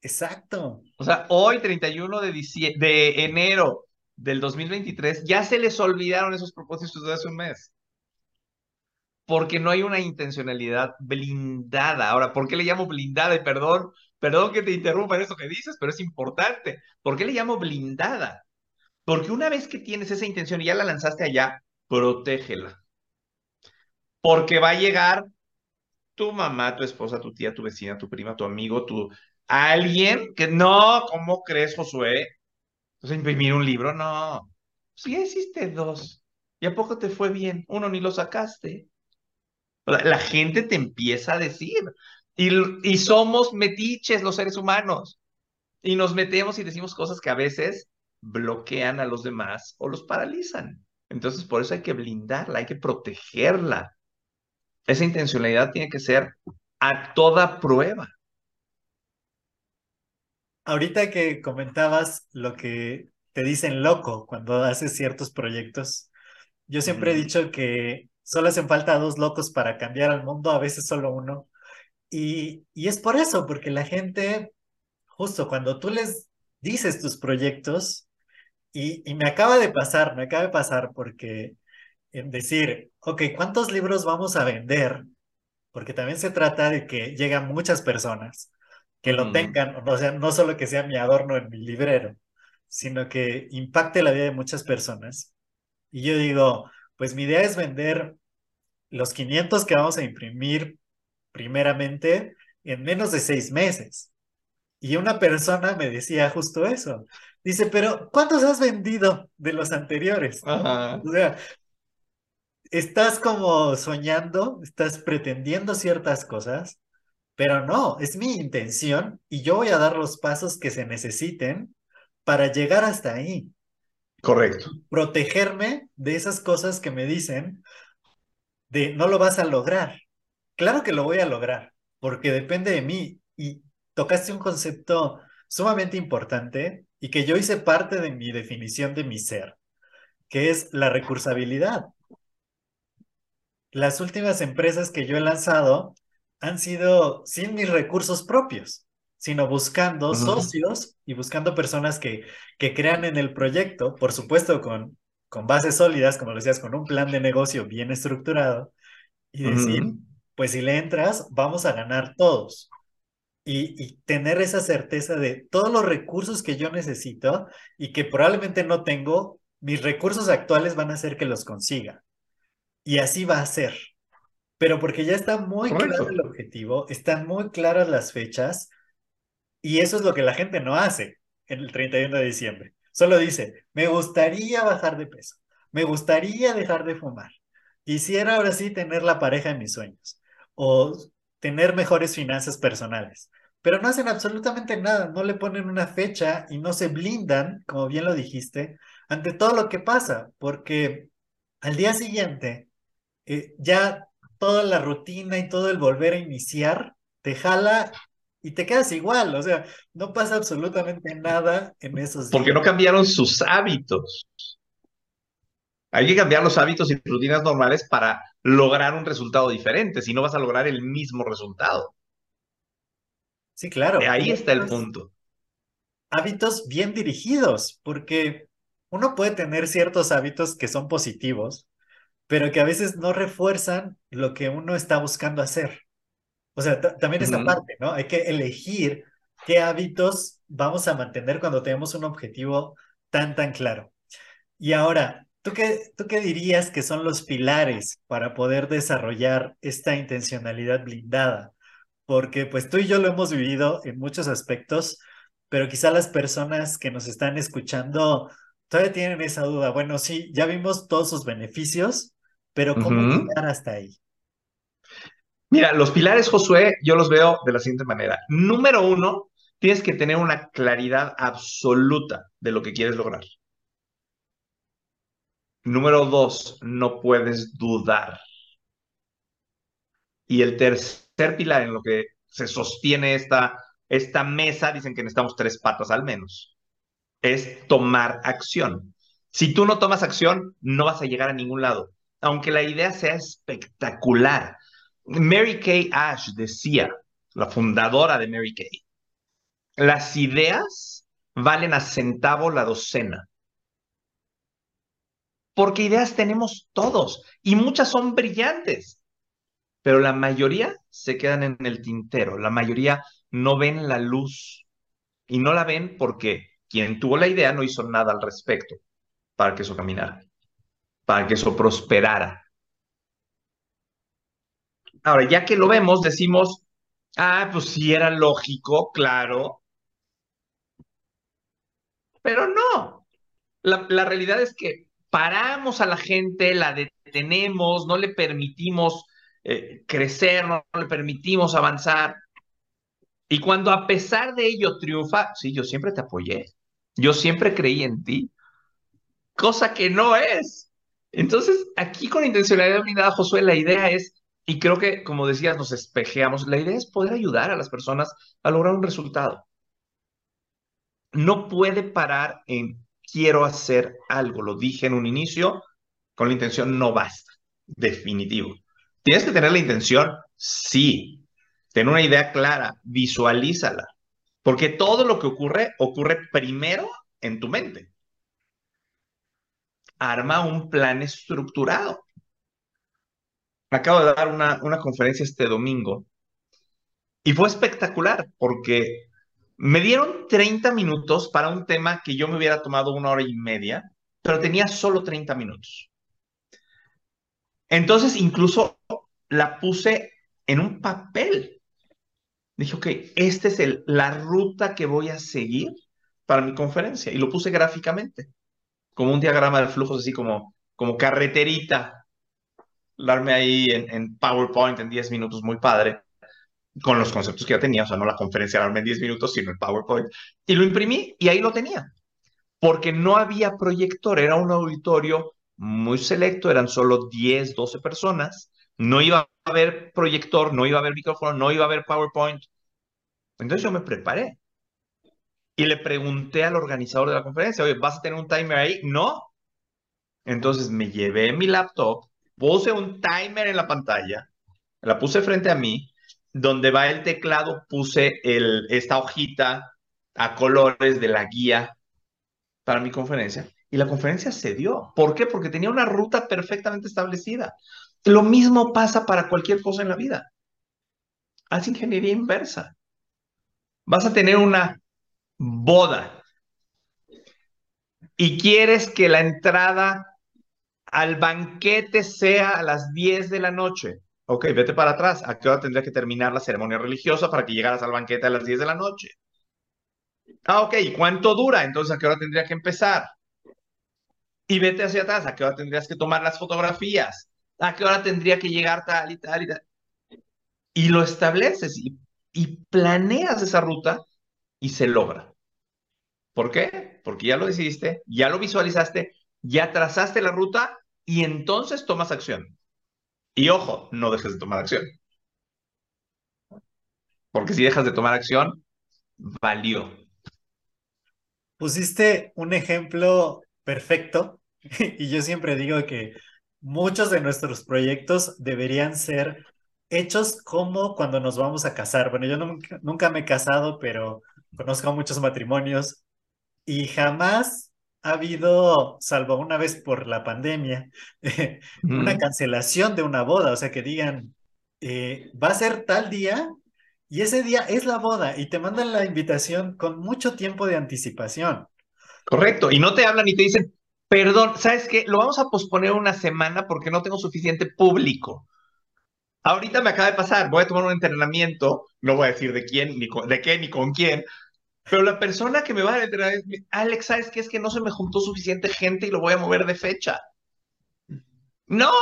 Exacto. O sea, hoy, 31 de, de enero del 2023, ya se les olvidaron esos propósitos de hace un mes. Porque no hay una intencionalidad blindada. Ahora, ¿por qué le llamo blindada? Y perdón, perdón que te interrumpa en eso que dices, pero es importante. ¿Por qué le llamo blindada? Porque una vez que tienes esa intención y ya la lanzaste allá, protégela. Porque va a llegar tu mamá, tu esposa, tu tía, tu vecina, tu prima, tu amigo, tu alguien que no, ¿cómo crees, Josué? Entonces imprimir un libro, no. Si ya hiciste dos. ¿Y a poco te fue bien? Uno ni lo sacaste. La, gente te empieza a decir. Y, y somos metiches los seres humanos. Y nos metemos y decimos cosas que a veces bloquean a los demás o los paralizan. Entonces, por eso hay que blindarla, hay que protegerla. Esa intencionalidad tiene que ser a toda prueba. Ahorita que comentabas lo que te dicen loco cuando haces ciertos proyectos. Yo siempre he dicho que solo hacen falta dos locos para cambiar al mundo, a veces solo uno. Y, y es por eso, porque la gente, justo cuando tú les dices tus proyectos, y, y me acaba de pasar, me acaba de pasar porque en decir, ok, ¿cuántos libros vamos a vender? Porque también se trata de que lleguen muchas personas que lo tengan, o sea, no solo que sea mi adorno en mi librero, sino que impacte la vida de muchas personas. Y yo digo, pues mi idea es vender los 500 que vamos a imprimir primeramente en menos de seis meses. Y una persona me decía justo eso. Dice, pero ¿cuántos has vendido de los anteriores? O sea, estás como soñando, estás pretendiendo ciertas cosas, pero no, es mi intención y yo voy a dar los pasos que se necesiten para llegar hasta ahí. Correcto. Protegerme de esas cosas que me dicen de no lo vas a lograr. Claro que lo voy a lograr, porque depende de mí. Y tocaste un concepto sumamente importante y que yo hice parte de mi definición de mi ser, que es la recursabilidad. Las últimas empresas que yo he lanzado han sido sin mis recursos propios, sino buscando socios y buscando personas que, que crean en el proyecto, por supuesto con, con bases sólidas, como decías, con un plan de negocio bien estructurado, y decir, pues si le entras, vamos a ganar todos. Y, y, tener esa certeza de todos los recursos que yo necesito y que probablemente no tengo, mis recursos actuales van a hacer que los consiga. Y así va a ser. Pero porque ya está muy claro el objetivo, están muy claras las fechas, y eso es lo que la gente no hace en el 31 de diciembre. Solo dice, me gustaría bajar de peso, me gustaría dejar de fumar, quisiera ahora sí tener la pareja de mis sueños o tener mejores finanzas personales, pero no hacen absolutamente nada, no le ponen una fecha y no se blindan, como bien lo dijiste, ante todo lo que pasa, porque al día siguiente eh, ya toda la rutina y todo el volver a iniciar te jala y te quedas igual, o sea, no pasa absolutamente nada en esos días. Porque no cambiaron sus hábitos. Hay que cambiar los hábitos y rutinas normales para lograr un resultado diferente, si no vas a lograr el mismo resultado. Sí, claro. Ahí está el punto. Hábitos bien dirigidos, porque uno puede tener ciertos hábitos que son positivos, pero que a veces no refuerzan lo que uno está buscando hacer. O sea, también esa parte, ¿no? Hay que elegir qué hábitos vamos a mantener cuando tenemos un objetivo tan, tan claro. Y ahora, ¿tú qué, ¿tú qué dirías que son los pilares para poder desarrollar esta intencionalidad blindada? Porque pues tú y yo lo hemos vivido en muchos aspectos, pero quizá las personas que nos están escuchando todavía tienen esa duda. Bueno, sí, ya vimos todos sus beneficios, pero ¿cómo llegar hasta ahí? Mira, los pilares, Josué, yo los veo de la siguiente manera. Número uno, tienes que tener una claridad absoluta de lo que quieres lograr. Número dos, no puedes dudar. Y el tercer pilar en lo que se sostiene esta, esta mesa, dicen que necesitamos tres patas al menos, es tomar acción. Si tú no tomas acción, no vas a llegar a ningún lado. Aunque la idea sea espectacular, Mary Kay Ash decía, la fundadora de Mary Kay, las ideas valen a centavo la docena. Porque ideas tenemos todos y muchas son brillantes, pero la mayoría se quedan en el tintero, la mayoría no ven la luz y no la ven porque quien tuvo la idea no hizo nada al respecto para que eso caminara, para que eso prosperara. Ahora, ya que lo vemos, decimos, ah, pues sí era lógico, claro. Pero no. La, realidad es que paramos a la gente, la detenemos, no le permitimos eh, crecer, no, le permitimos avanzar. Y cuando a pesar de ello triunfa, sí, yo siempre te apoyé, yo siempre creí en ti, cosa que no es. Entonces, aquí con intencionalidad blindada, Josué, la idea es y creo que, como decías, nos espejeamos. La idea es poder ayudar a las personas a lograr un resultado. No puede parar en quiero hacer algo, lo dije en un inicio, con la intención no basta, definitivo. ¿Tienes que tener la intención? Sí. Tener una idea clara, visualízala. Porque todo lo que ocurre, ocurre primero en tu mente. Arma un plan estructurado. Acabo de dar una, una conferencia este domingo y fue espectacular porque me dieron 30 minutos para un tema que yo me hubiera tomado una hora y media, pero tenía solo 30 minutos. Entonces incluso la puse en un papel. Dije, ok, esta es el, la ruta que voy a seguir para mi conferencia. Y lo puse gráficamente, como un diagrama de flujos, así como, como carreterita. Darme ahí en, en PowerPoint en 10 minutos, muy padre con los conceptos que ya tenía, o sea, no la conferencia la en 10 minutos, sino el PowerPoint, y lo imprimí y ahí lo tenía, porque no había proyector, era un auditorio muy selecto, eran solo 10, 12 personas, no iba a haber proyector, no iba a haber micrófono, no iba a haber PowerPoint. Entonces yo me preparé y le pregunté al organizador de la conferencia, oye, ¿vas a tener un timer ahí? No. Entonces me llevé mi laptop, puse un timer en la pantalla, la puse frente a mí donde va el teclado puse el, esta hojita a colores de la guía para mi conferencia y la conferencia se dio. ¿Por qué? Porque tenía una ruta perfectamente establecida. Lo mismo pasa para cualquier cosa en la vida. Haz ingeniería inversa. Vas a tener una boda y quieres que la entrada al banquete sea a las 10 de la noche. Ok, vete para atrás. ¿A qué hora tendría que terminar la ceremonia religiosa para que llegaras al banquete a las 10 de la noche? Ah, ok, ¿y cuánto dura? Entonces, ¿a qué hora tendría que empezar? Y vete hacia atrás. ¿A qué hora tendrías que tomar las fotografías? ¿A qué hora tendría que llegar tal y tal y tal? Y lo estableces y planeas esa ruta y se logra. ¿Por qué? Porque ya lo decidiste, ya lo visualizaste, ya trazaste la ruta y entonces tomas acción. Y ojo, no dejes de tomar acción. Porque si dejas de tomar acción, valió. Pusiste un ejemplo perfecto y yo siempre digo que muchos de nuestros proyectos deberían ser hechos como cuando nos vamos a casar. Bueno, yo nunca, me he casado, pero conozco muchos matrimonios y jamás ha habido, salvo una vez por la pandemia, una cancelación de una boda, o sea, que digan, eh, va a ser tal día y ese día es la boda y te mandan la invitación con mucho tiempo de anticipación. Correcto, y no te hablan y te dicen, perdón, ¿sabes qué? Lo vamos a posponer una semana porque no tengo suficiente público. Ahorita me acaba de pasar, voy a tomar un entrenamiento, no voy a decir de quién, ni de qué, ni con quién, pero la persona que me va a entrenar es, Alex, ¿sabes qué? Es que no se me juntó suficiente gente y lo voy a mover de fecha. No,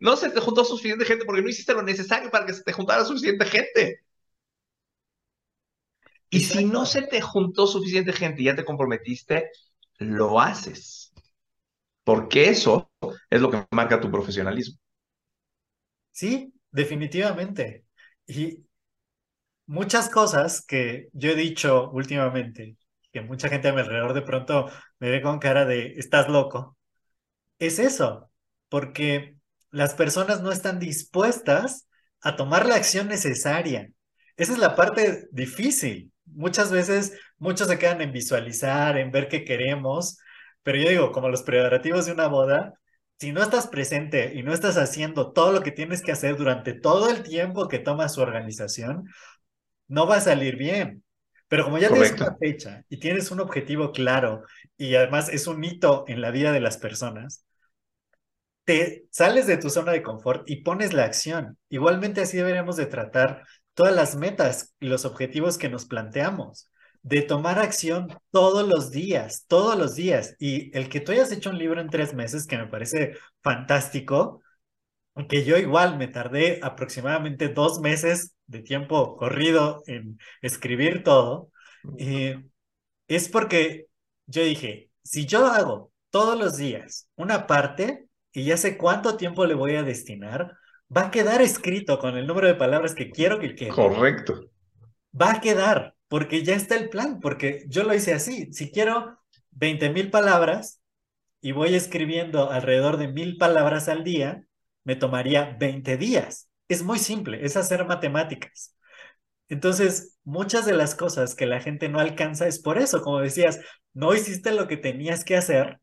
no se te juntó suficiente gente porque no hiciste lo necesario para que se te juntara suficiente gente. Y si no se te juntó suficiente gente y ya te comprometiste, lo haces. Porque eso es lo que marca tu profesionalismo. Sí, definitivamente. Y muchas cosas que yo he dicho últimamente, que mucha gente a mi alrededor de pronto me ve con cara de, estás loco, es eso, porque las personas no están dispuestas a tomar la acción necesaria. Esa es la parte difícil. Muchas veces muchos se quedan en visualizar, en ver qué queremos, pero yo digo, como los preparativos de una boda, si no estás presente y no estás haciendo todo lo que tienes que hacer durante todo el tiempo que toma su organización, no va a salir bien. Pero como ya tienes una fecha y tienes un objetivo claro y además es un hito en la vida de las personas, te sales de tu zona de confort y pones la acción. Igualmente así deberíamos de tratar todas las metas y los objetivos que nos planteamos, de tomar acción todos los días, todos los días. Y el que tú hayas hecho un libro en tres meses, que me parece fantástico, que yo igual me tardé aproximadamente dos meses de tiempo corrido en escribir todo, eh, es porque yo dije, si yo hago todos los días una parte y ya sé cuánto tiempo le voy a destinar, va a quedar escrito con el número de palabras que quiero que quede. Correcto. Va a quedar, porque ya está el plan, porque yo lo hice así. Si quiero 20 mil palabras y voy escribiendo alrededor de mil palabras al día, me tomaría 20 días. Es muy simple, es hacer matemáticas. Entonces, muchas de las cosas que la gente no alcanza es por eso, como decías, no hiciste lo que tenías que hacer,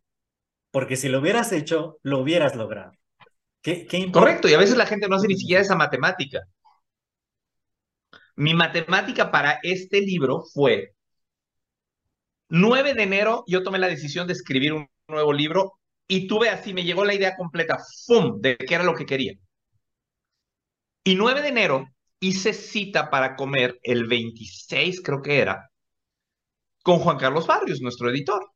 porque si lo hubieras hecho, lo hubieras logrado. ¿Qué, Correcto, y a veces la gente no hace ni siquiera esa matemática. Mi matemática para este libro fue 9 de enero, yo tomé la decisión de escribir un nuevo libro y tuve así, me llegó la idea completa, ¡fum!, de qué era lo que quería. Y 9 de enero hice cita para comer el 26, creo que era, con Juan Carlos Barrios, nuestro editor.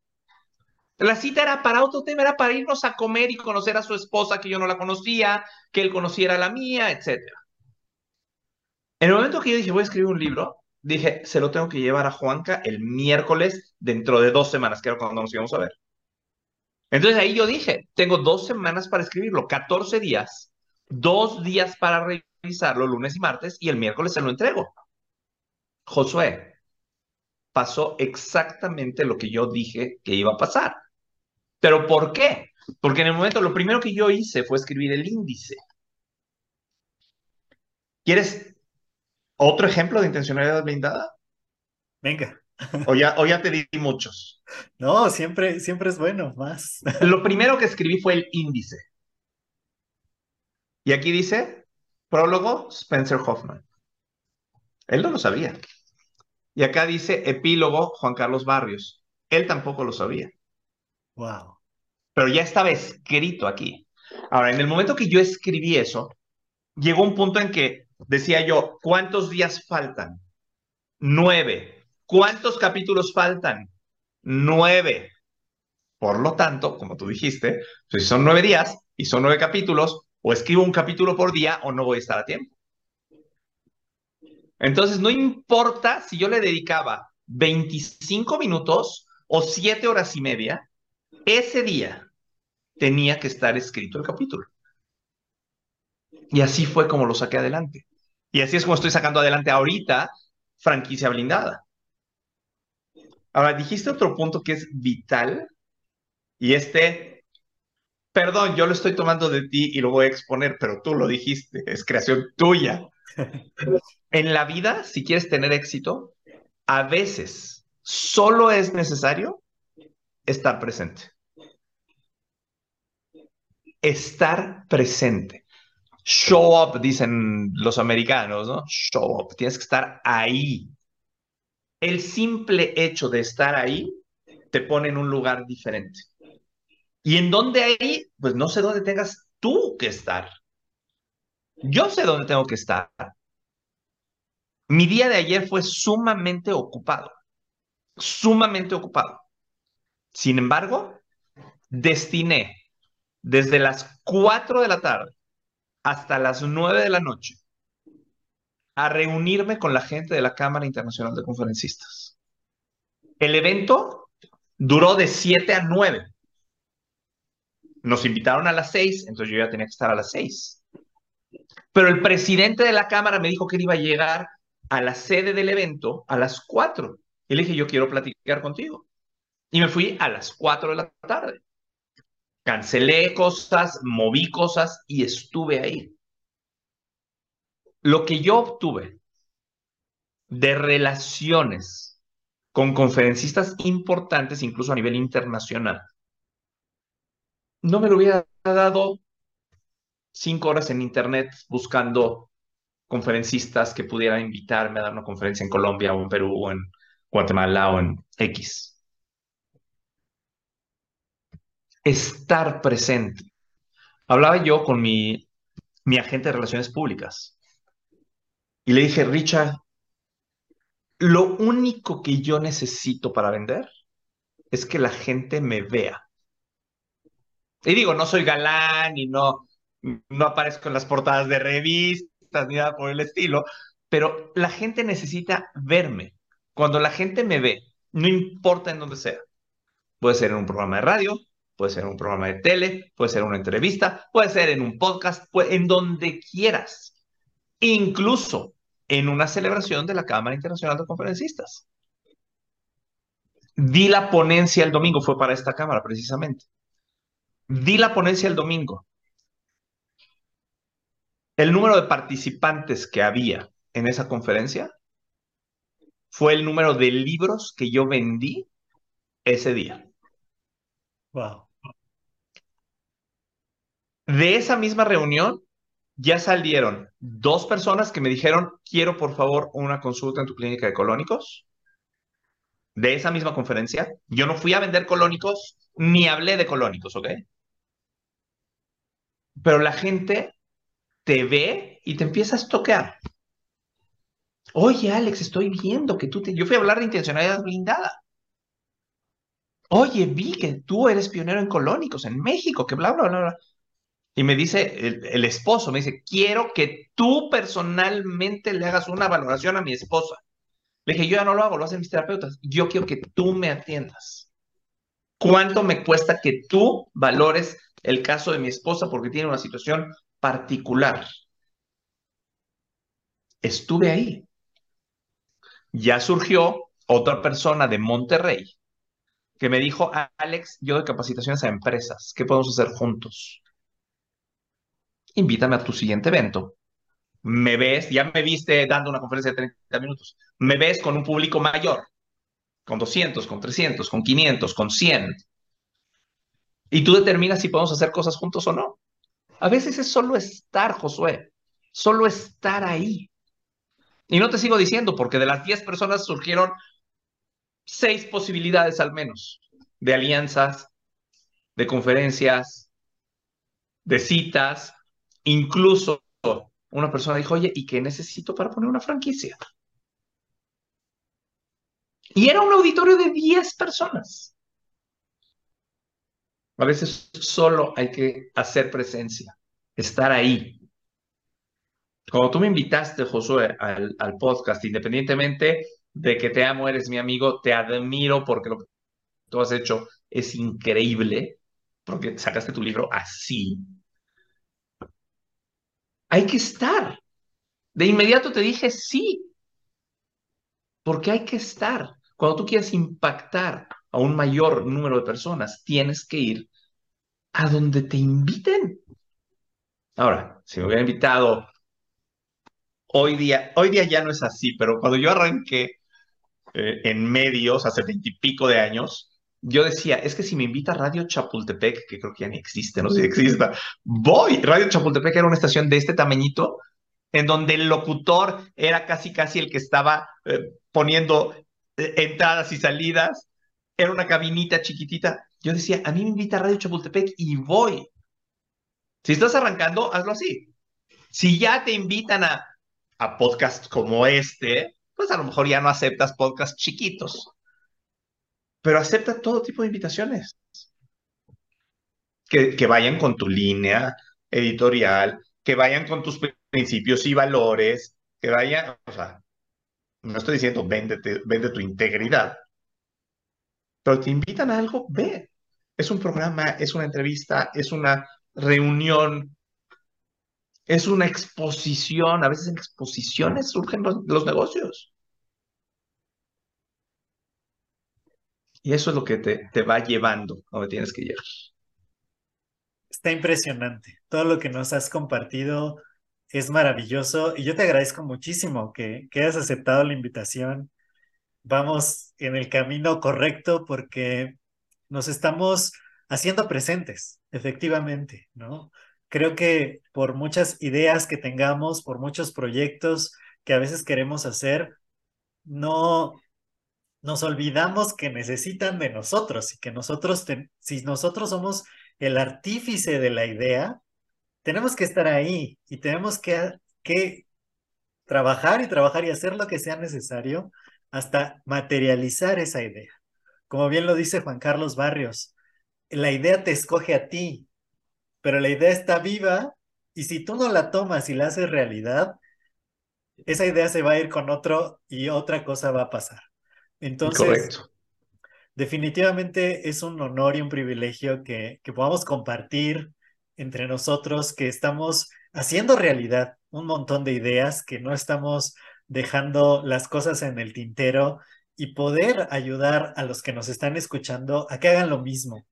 La cita era para otro tema, era para irnos a comer y conocer a su esposa, que yo no la conocía, que él conociera la mía, etc. En el momento que yo dije, voy a escribir un libro, dije, se lo tengo que llevar a Juanca el miércoles dentro de dos semanas, que era cuando nos íbamos a ver. Entonces ahí yo dije, tengo dos semanas para escribirlo, 14 días, dos días para revisarlo, lunes y martes, y el miércoles se lo entrego. Josué, pasó exactamente lo que yo dije que iba a pasar. ¿Pero por qué? Porque en el momento, lo primero que yo hice fue escribir el índice. ¿Quieres otro ejemplo de intencionalidad blindada? Venga. O ya, o ya te di muchos. No, siempre, siempre es bueno, más. Lo primero que escribí fue el índice. Y aquí dice, prólogo Spencer Hoffman. Él no lo sabía. Y acá dice epílogo Juan Carlos Barrios. Él tampoco lo sabía. Wow. Pero ya estaba escrito aquí. Ahora, en el momento que yo escribí eso, llegó un punto en que decía yo, ¿cuántos días faltan? Nueve. ¿Cuántos capítulos faltan? Nueve. Por lo tanto, como tú dijiste, pues, si son nueve días y son nueve capítulos, o escribo un capítulo por día o no voy a estar a tiempo. Entonces, no importa si yo le dedicaba 25 minutos o siete horas y media, ese día tenía que estar escrito el capítulo. Y así fue como lo saqué adelante. Y así es como estoy sacando adelante ahorita franquicia blindada. Ahora, dijiste otro punto que es vital y este, perdón, yo lo estoy tomando de ti y lo voy a exponer, pero tú lo dijiste, es creación tuya. en la vida, si quieres tener éxito, a veces solo es necesario estar presente estar presente. Show up, dicen los americanos, ¿no? Show up, tienes que estar ahí. El simple hecho de estar ahí te pone en un lugar diferente. ¿Y en dónde ahí? Pues no sé dónde tengas tú que estar. Yo sé dónde tengo que estar. Mi día de ayer fue sumamente ocupado, sumamente ocupado. Sin embargo, destiné desde las 4 de la tarde hasta las 9 de la noche a reunirme con la gente de la Cámara Internacional de Conferencistas. El evento duró de 7 a 9. Nos invitaron a las 6, entonces yo ya tenía que estar a las 6. Pero el presidente de la Cámara me dijo que él iba a llegar a la sede del evento a las 4. Y le dije, yo quiero platicar contigo. Y me fui a las 4 de la tarde. Cancelé cosas, moví cosas y estuve ahí. Lo que yo obtuve de relaciones con conferencistas importantes, incluso a nivel internacional, no me lo hubiera dado cinco horas en internet buscando conferencistas que pudieran invitarme a dar una conferencia en Colombia o en Perú o en Guatemala o en X. estar presente. Hablaba yo con mi, mi agente de relaciones públicas y le dije, Richard, lo único que yo necesito para vender es que la gente me vea. Y digo, no soy galán y no, no aparezco en las portadas de revistas ni nada por el estilo, pero la gente necesita verme. Cuando la gente me ve, no importa en dónde sea, puede ser en un programa de radio, puede ser en un programa de tele, puede ser una entrevista, puede ser en un podcast, en donde quieras, incluso en una celebración de la Cámara Internacional de Conferencistas. Di la ponencia el domingo, fue para esta cámara precisamente. Di la ponencia el domingo. El número de participantes que había en esa conferencia fue el número de libros que yo vendí ese día. Wow. De esa misma reunión ya salieron dos personas que me dijeron, quiero por favor una consulta en tu clínica de colónicos. De esa misma conferencia, yo no fui a vender colónicos ni hablé de colónicos, ¿ok? Pero la gente te ve y te empieza a estoquear. Oye, Alex, estoy viendo que tú te... Yo fui a hablar de intencionalidad blindada. Oye, vi que tú eres pionero en colónicos en México, que bla, bla, bla, bla. Y me dice el, esposo, me dice, quiero que tú personalmente le hagas una valoración a mi esposa. Le dije, yo ya no lo hago, lo hacen mis terapeutas. Yo quiero que tú me atiendas. ¿Cuánto me cuesta que tú valores el caso de mi esposa porque tiene una situación particular? Estuve ahí. Ya surgió otra persona de Monterrey que me dijo, Alex, yo doy capacitaciones a empresas, ¿qué podemos hacer juntos? invítame a tu siguiente evento. Me ves, ya me viste dando una conferencia de 30 minutos, me ves con un público mayor, con 200, con 300, con 500, con 100. Y tú determinas si podemos hacer cosas juntos o no. A veces es solo estar, Josué, solo estar ahí. Y no te sigo diciendo, porque de las 10 personas surgieron seis posibilidades al menos de alianzas, de conferencias, de citas, Incluso una persona dijo, oye, ¿y qué necesito para poner una franquicia? Y era un auditorio de 10 personas. A veces solo hay que hacer presencia, estar ahí. Cuando tú me invitaste, Josué, al, podcast, independientemente de que te amo, eres mi amigo, te admiro porque lo que tú has hecho es increíble, porque sacaste tu libro así, hay que estar. De inmediato te dije sí, porque hay que estar. Cuando tú quieres impactar a un mayor número de personas, tienes que ir a donde te inviten. Ahora, si me hubiera invitado hoy día, hoy día ya no es así, pero cuando yo arranqué eh, en medios hace veintipico de años, yo decía, es que si me invita Radio Chapultepec, que creo que ya ni existe, no sé si exista, voy. Radio Chapultepec era una estación de este tamañito, en donde el locutor era casi, casi el que estaba eh, poniendo eh, entradas y salidas. Era una cabinita chiquitita. Yo decía, a mí me invita Radio Chapultepec y voy. Si estás arrancando, hazlo así. Si ya te invitan a, a podcasts como este, pues a lo mejor ya no aceptas podcasts chiquitos pero acepta todo tipo de invitaciones. Que, que vayan con tu línea editorial, que vayan con tus principios y valores, que vayan, o sea, no estoy diciendo vende tu integridad, pero te invitan a algo, ve. Es un programa, es una entrevista, es una reunión, es una exposición. A veces en exposiciones surgen los negocios. Y eso es lo que te, te va llevando a donde tienes que llegar. Está impresionante. Todo lo que nos has compartido es maravilloso y yo te agradezco muchísimo que, que hayas aceptado la invitación. Vamos en el camino correcto porque nos estamos haciendo presentes, efectivamente, ¿no? Creo que por muchas ideas que tengamos, por muchos proyectos que a veces queremos hacer, no, nos olvidamos que necesitan de nosotros y que nosotros, si nosotros somos el artífice de la idea, tenemos que estar ahí y tenemos que, que trabajar y trabajar y hacer lo que sea necesario hasta materializar esa idea. Como bien lo dice Juan Carlos Barrios, la idea te escoge a ti, pero la idea está viva y si tú no la tomas y la haces realidad, esa idea se va a ir con otro y otra cosa va a pasar. Entonces, definitivamente es un honor y un privilegio que, que podamos compartir entre nosotros que estamos haciendo realidad un montón de ideas, que no estamos dejando las cosas en el tintero y poder ayudar a los que nos están escuchando a que hagan lo mismo.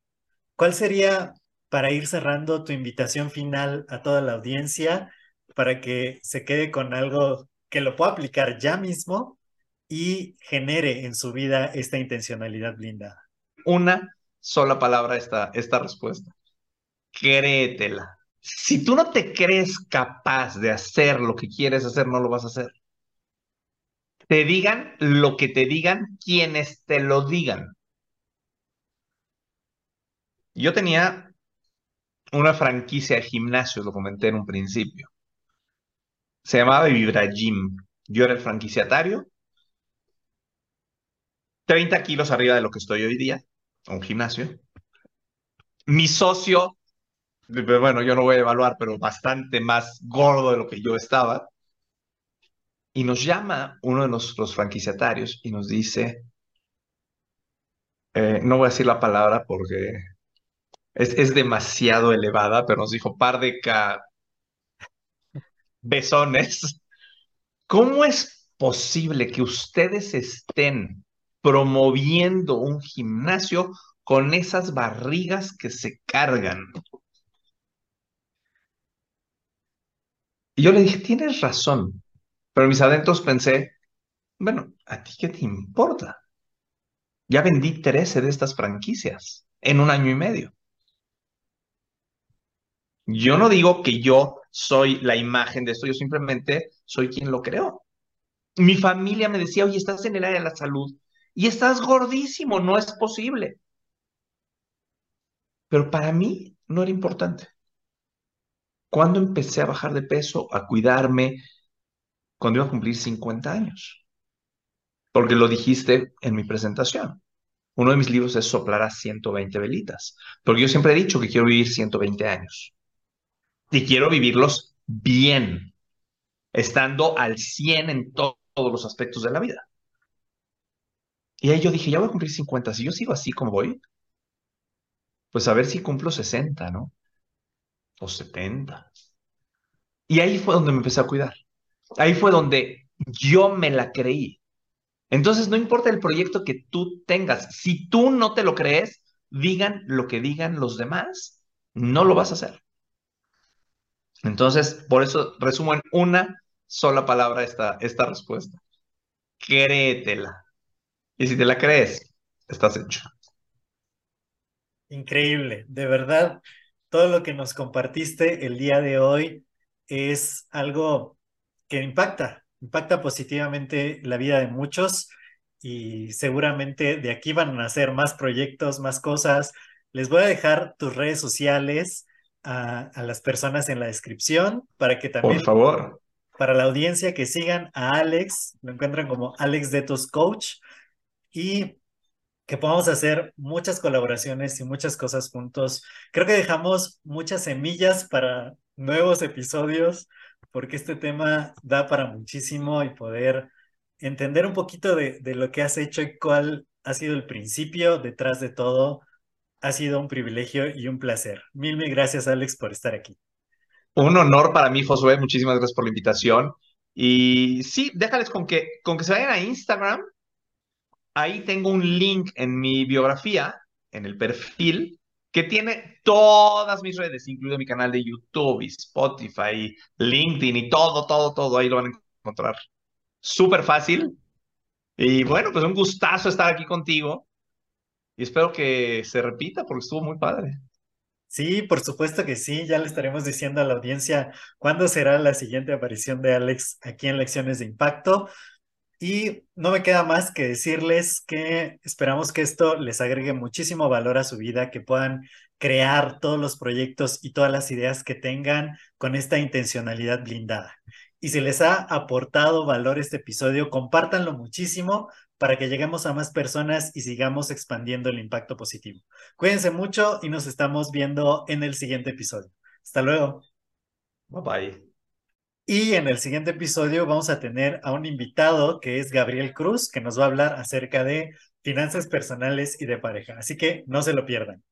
¿Cuál sería, para ir cerrando, tu invitación final a toda la audiencia para que se quede con algo que lo pueda aplicar ya mismo y genere en su vida esta intencionalidad blindada? Una sola palabra esta, esta respuesta. Créetela. Si tú no te crees capaz de hacer lo que quieres hacer, no lo vas a hacer. Te digan lo que te digan quienes te lo digan. Yo tenía una franquicia de gimnasio, lo comenté en un principio. Se llamaba Vibra Gym. Yo era el franquiciatario. 30 kilos arriba de lo que estoy hoy día, un gimnasio. Mi socio, bueno, yo no voy a evaluar, pero bastante más gordo de lo que yo estaba. Y nos llama uno de nuestros franquiciatarios y nos dice, eh, no voy a decir la palabra porque es, demasiado elevada, pero nos dijo par de besones. ¿Cómo es posible que ustedes estén promoviendo un gimnasio con esas barrigas que se cargan? Y yo le dije, tienes razón, pero mis adentros pensé, bueno, ¿a ti qué te importa? Ya vendí 13 de estas franquicias en un año y medio. Yo no digo que yo soy la imagen de esto, yo simplemente soy quien lo creó. Mi familia me decía, oye, estás en el área de la salud y estás gordísimo, no es posible. Pero para mí no era importante. Cuando empecé a bajar de peso, a cuidarme, cuando iba a cumplir 50 años. Porque lo dijiste en mi presentación. Uno de mis libros es Soplar a 120 velitas. Porque yo siempre he dicho que quiero vivir 120 años y quiero vivirlos bien, estando al 100 en todos los aspectos de la vida. Y ahí yo dije, ya voy a cumplir 50, si yo sigo así como voy, pues a ver si cumplo 60, ¿no? O 70. Y ahí fue donde me empecé a cuidar. Ahí fue donde yo me la creí. Entonces, no importa el proyecto que tú tengas, si tú no te lo crees, digan lo que digan los demás, no lo vas a hacer. Entonces, por eso resumo en una sola palabra esta, esta respuesta. Créetela. Y si te la crees, estás hecho. Increíble, de verdad, todo lo que nos compartiste el día de hoy es algo que impacta, impacta positivamente la vida de muchos y seguramente de aquí van a nacer más proyectos, más cosas. Les voy a dejar tus redes sociales a, las personas en la descripción para que también... Por favor. Para la audiencia que sigan a Alex, lo encuentran como Alex Detos Coach y que podamos hacer muchas colaboraciones y muchas cosas juntos. Creo que dejamos muchas semillas para nuevos episodios porque este tema da para muchísimo y poder entender un poquito de, lo que has hecho y cuál ha sido el principio detrás de todo ha sido un privilegio y un placer. Mil, mil gracias, Alex, por estar aquí. Un honor para mí, Josué. Muchísimas gracias por la invitación. Y sí, déjales con que, con que se vayan a Instagram. Ahí tengo un link en mi biografía, en el perfil, que tiene todas mis redes, incluido mi canal de YouTube, y Spotify, LinkedIn y todo, todo, todo. Ahí lo van a encontrar. Súper fácil. Y bueno, pues un gustazo estar aquí contigo y espero que se repita porque estuvo muy padre. Sí, por supuesto que sí. Ya le estaremos diciendo a la audiencia cuándo será la siguiente aparición de Alex aquí en Lecciones de Impacto. Y no me queda más que decirles que esperamos que esto les agregue muchísimo valor a su vida, que puedan crear todos los proyectos y todas las ideas que tengan con esta intencionalidad blindada. Y si les ha aportado valor este episodio, compártanlo muchísimo para que lleguemos a más personas y sigamos expandiendo el impacto positivo. Cuídense mucho y nos estamos viendo en el siguiente episodio. Hasta luego. Bye bye. Y en el siguiente episodio vamos a tener a un invitado que es Gabriel Cruz, que nos va a hablar acerca de finanzas personales y de pareja. Así que no se lo pierdan.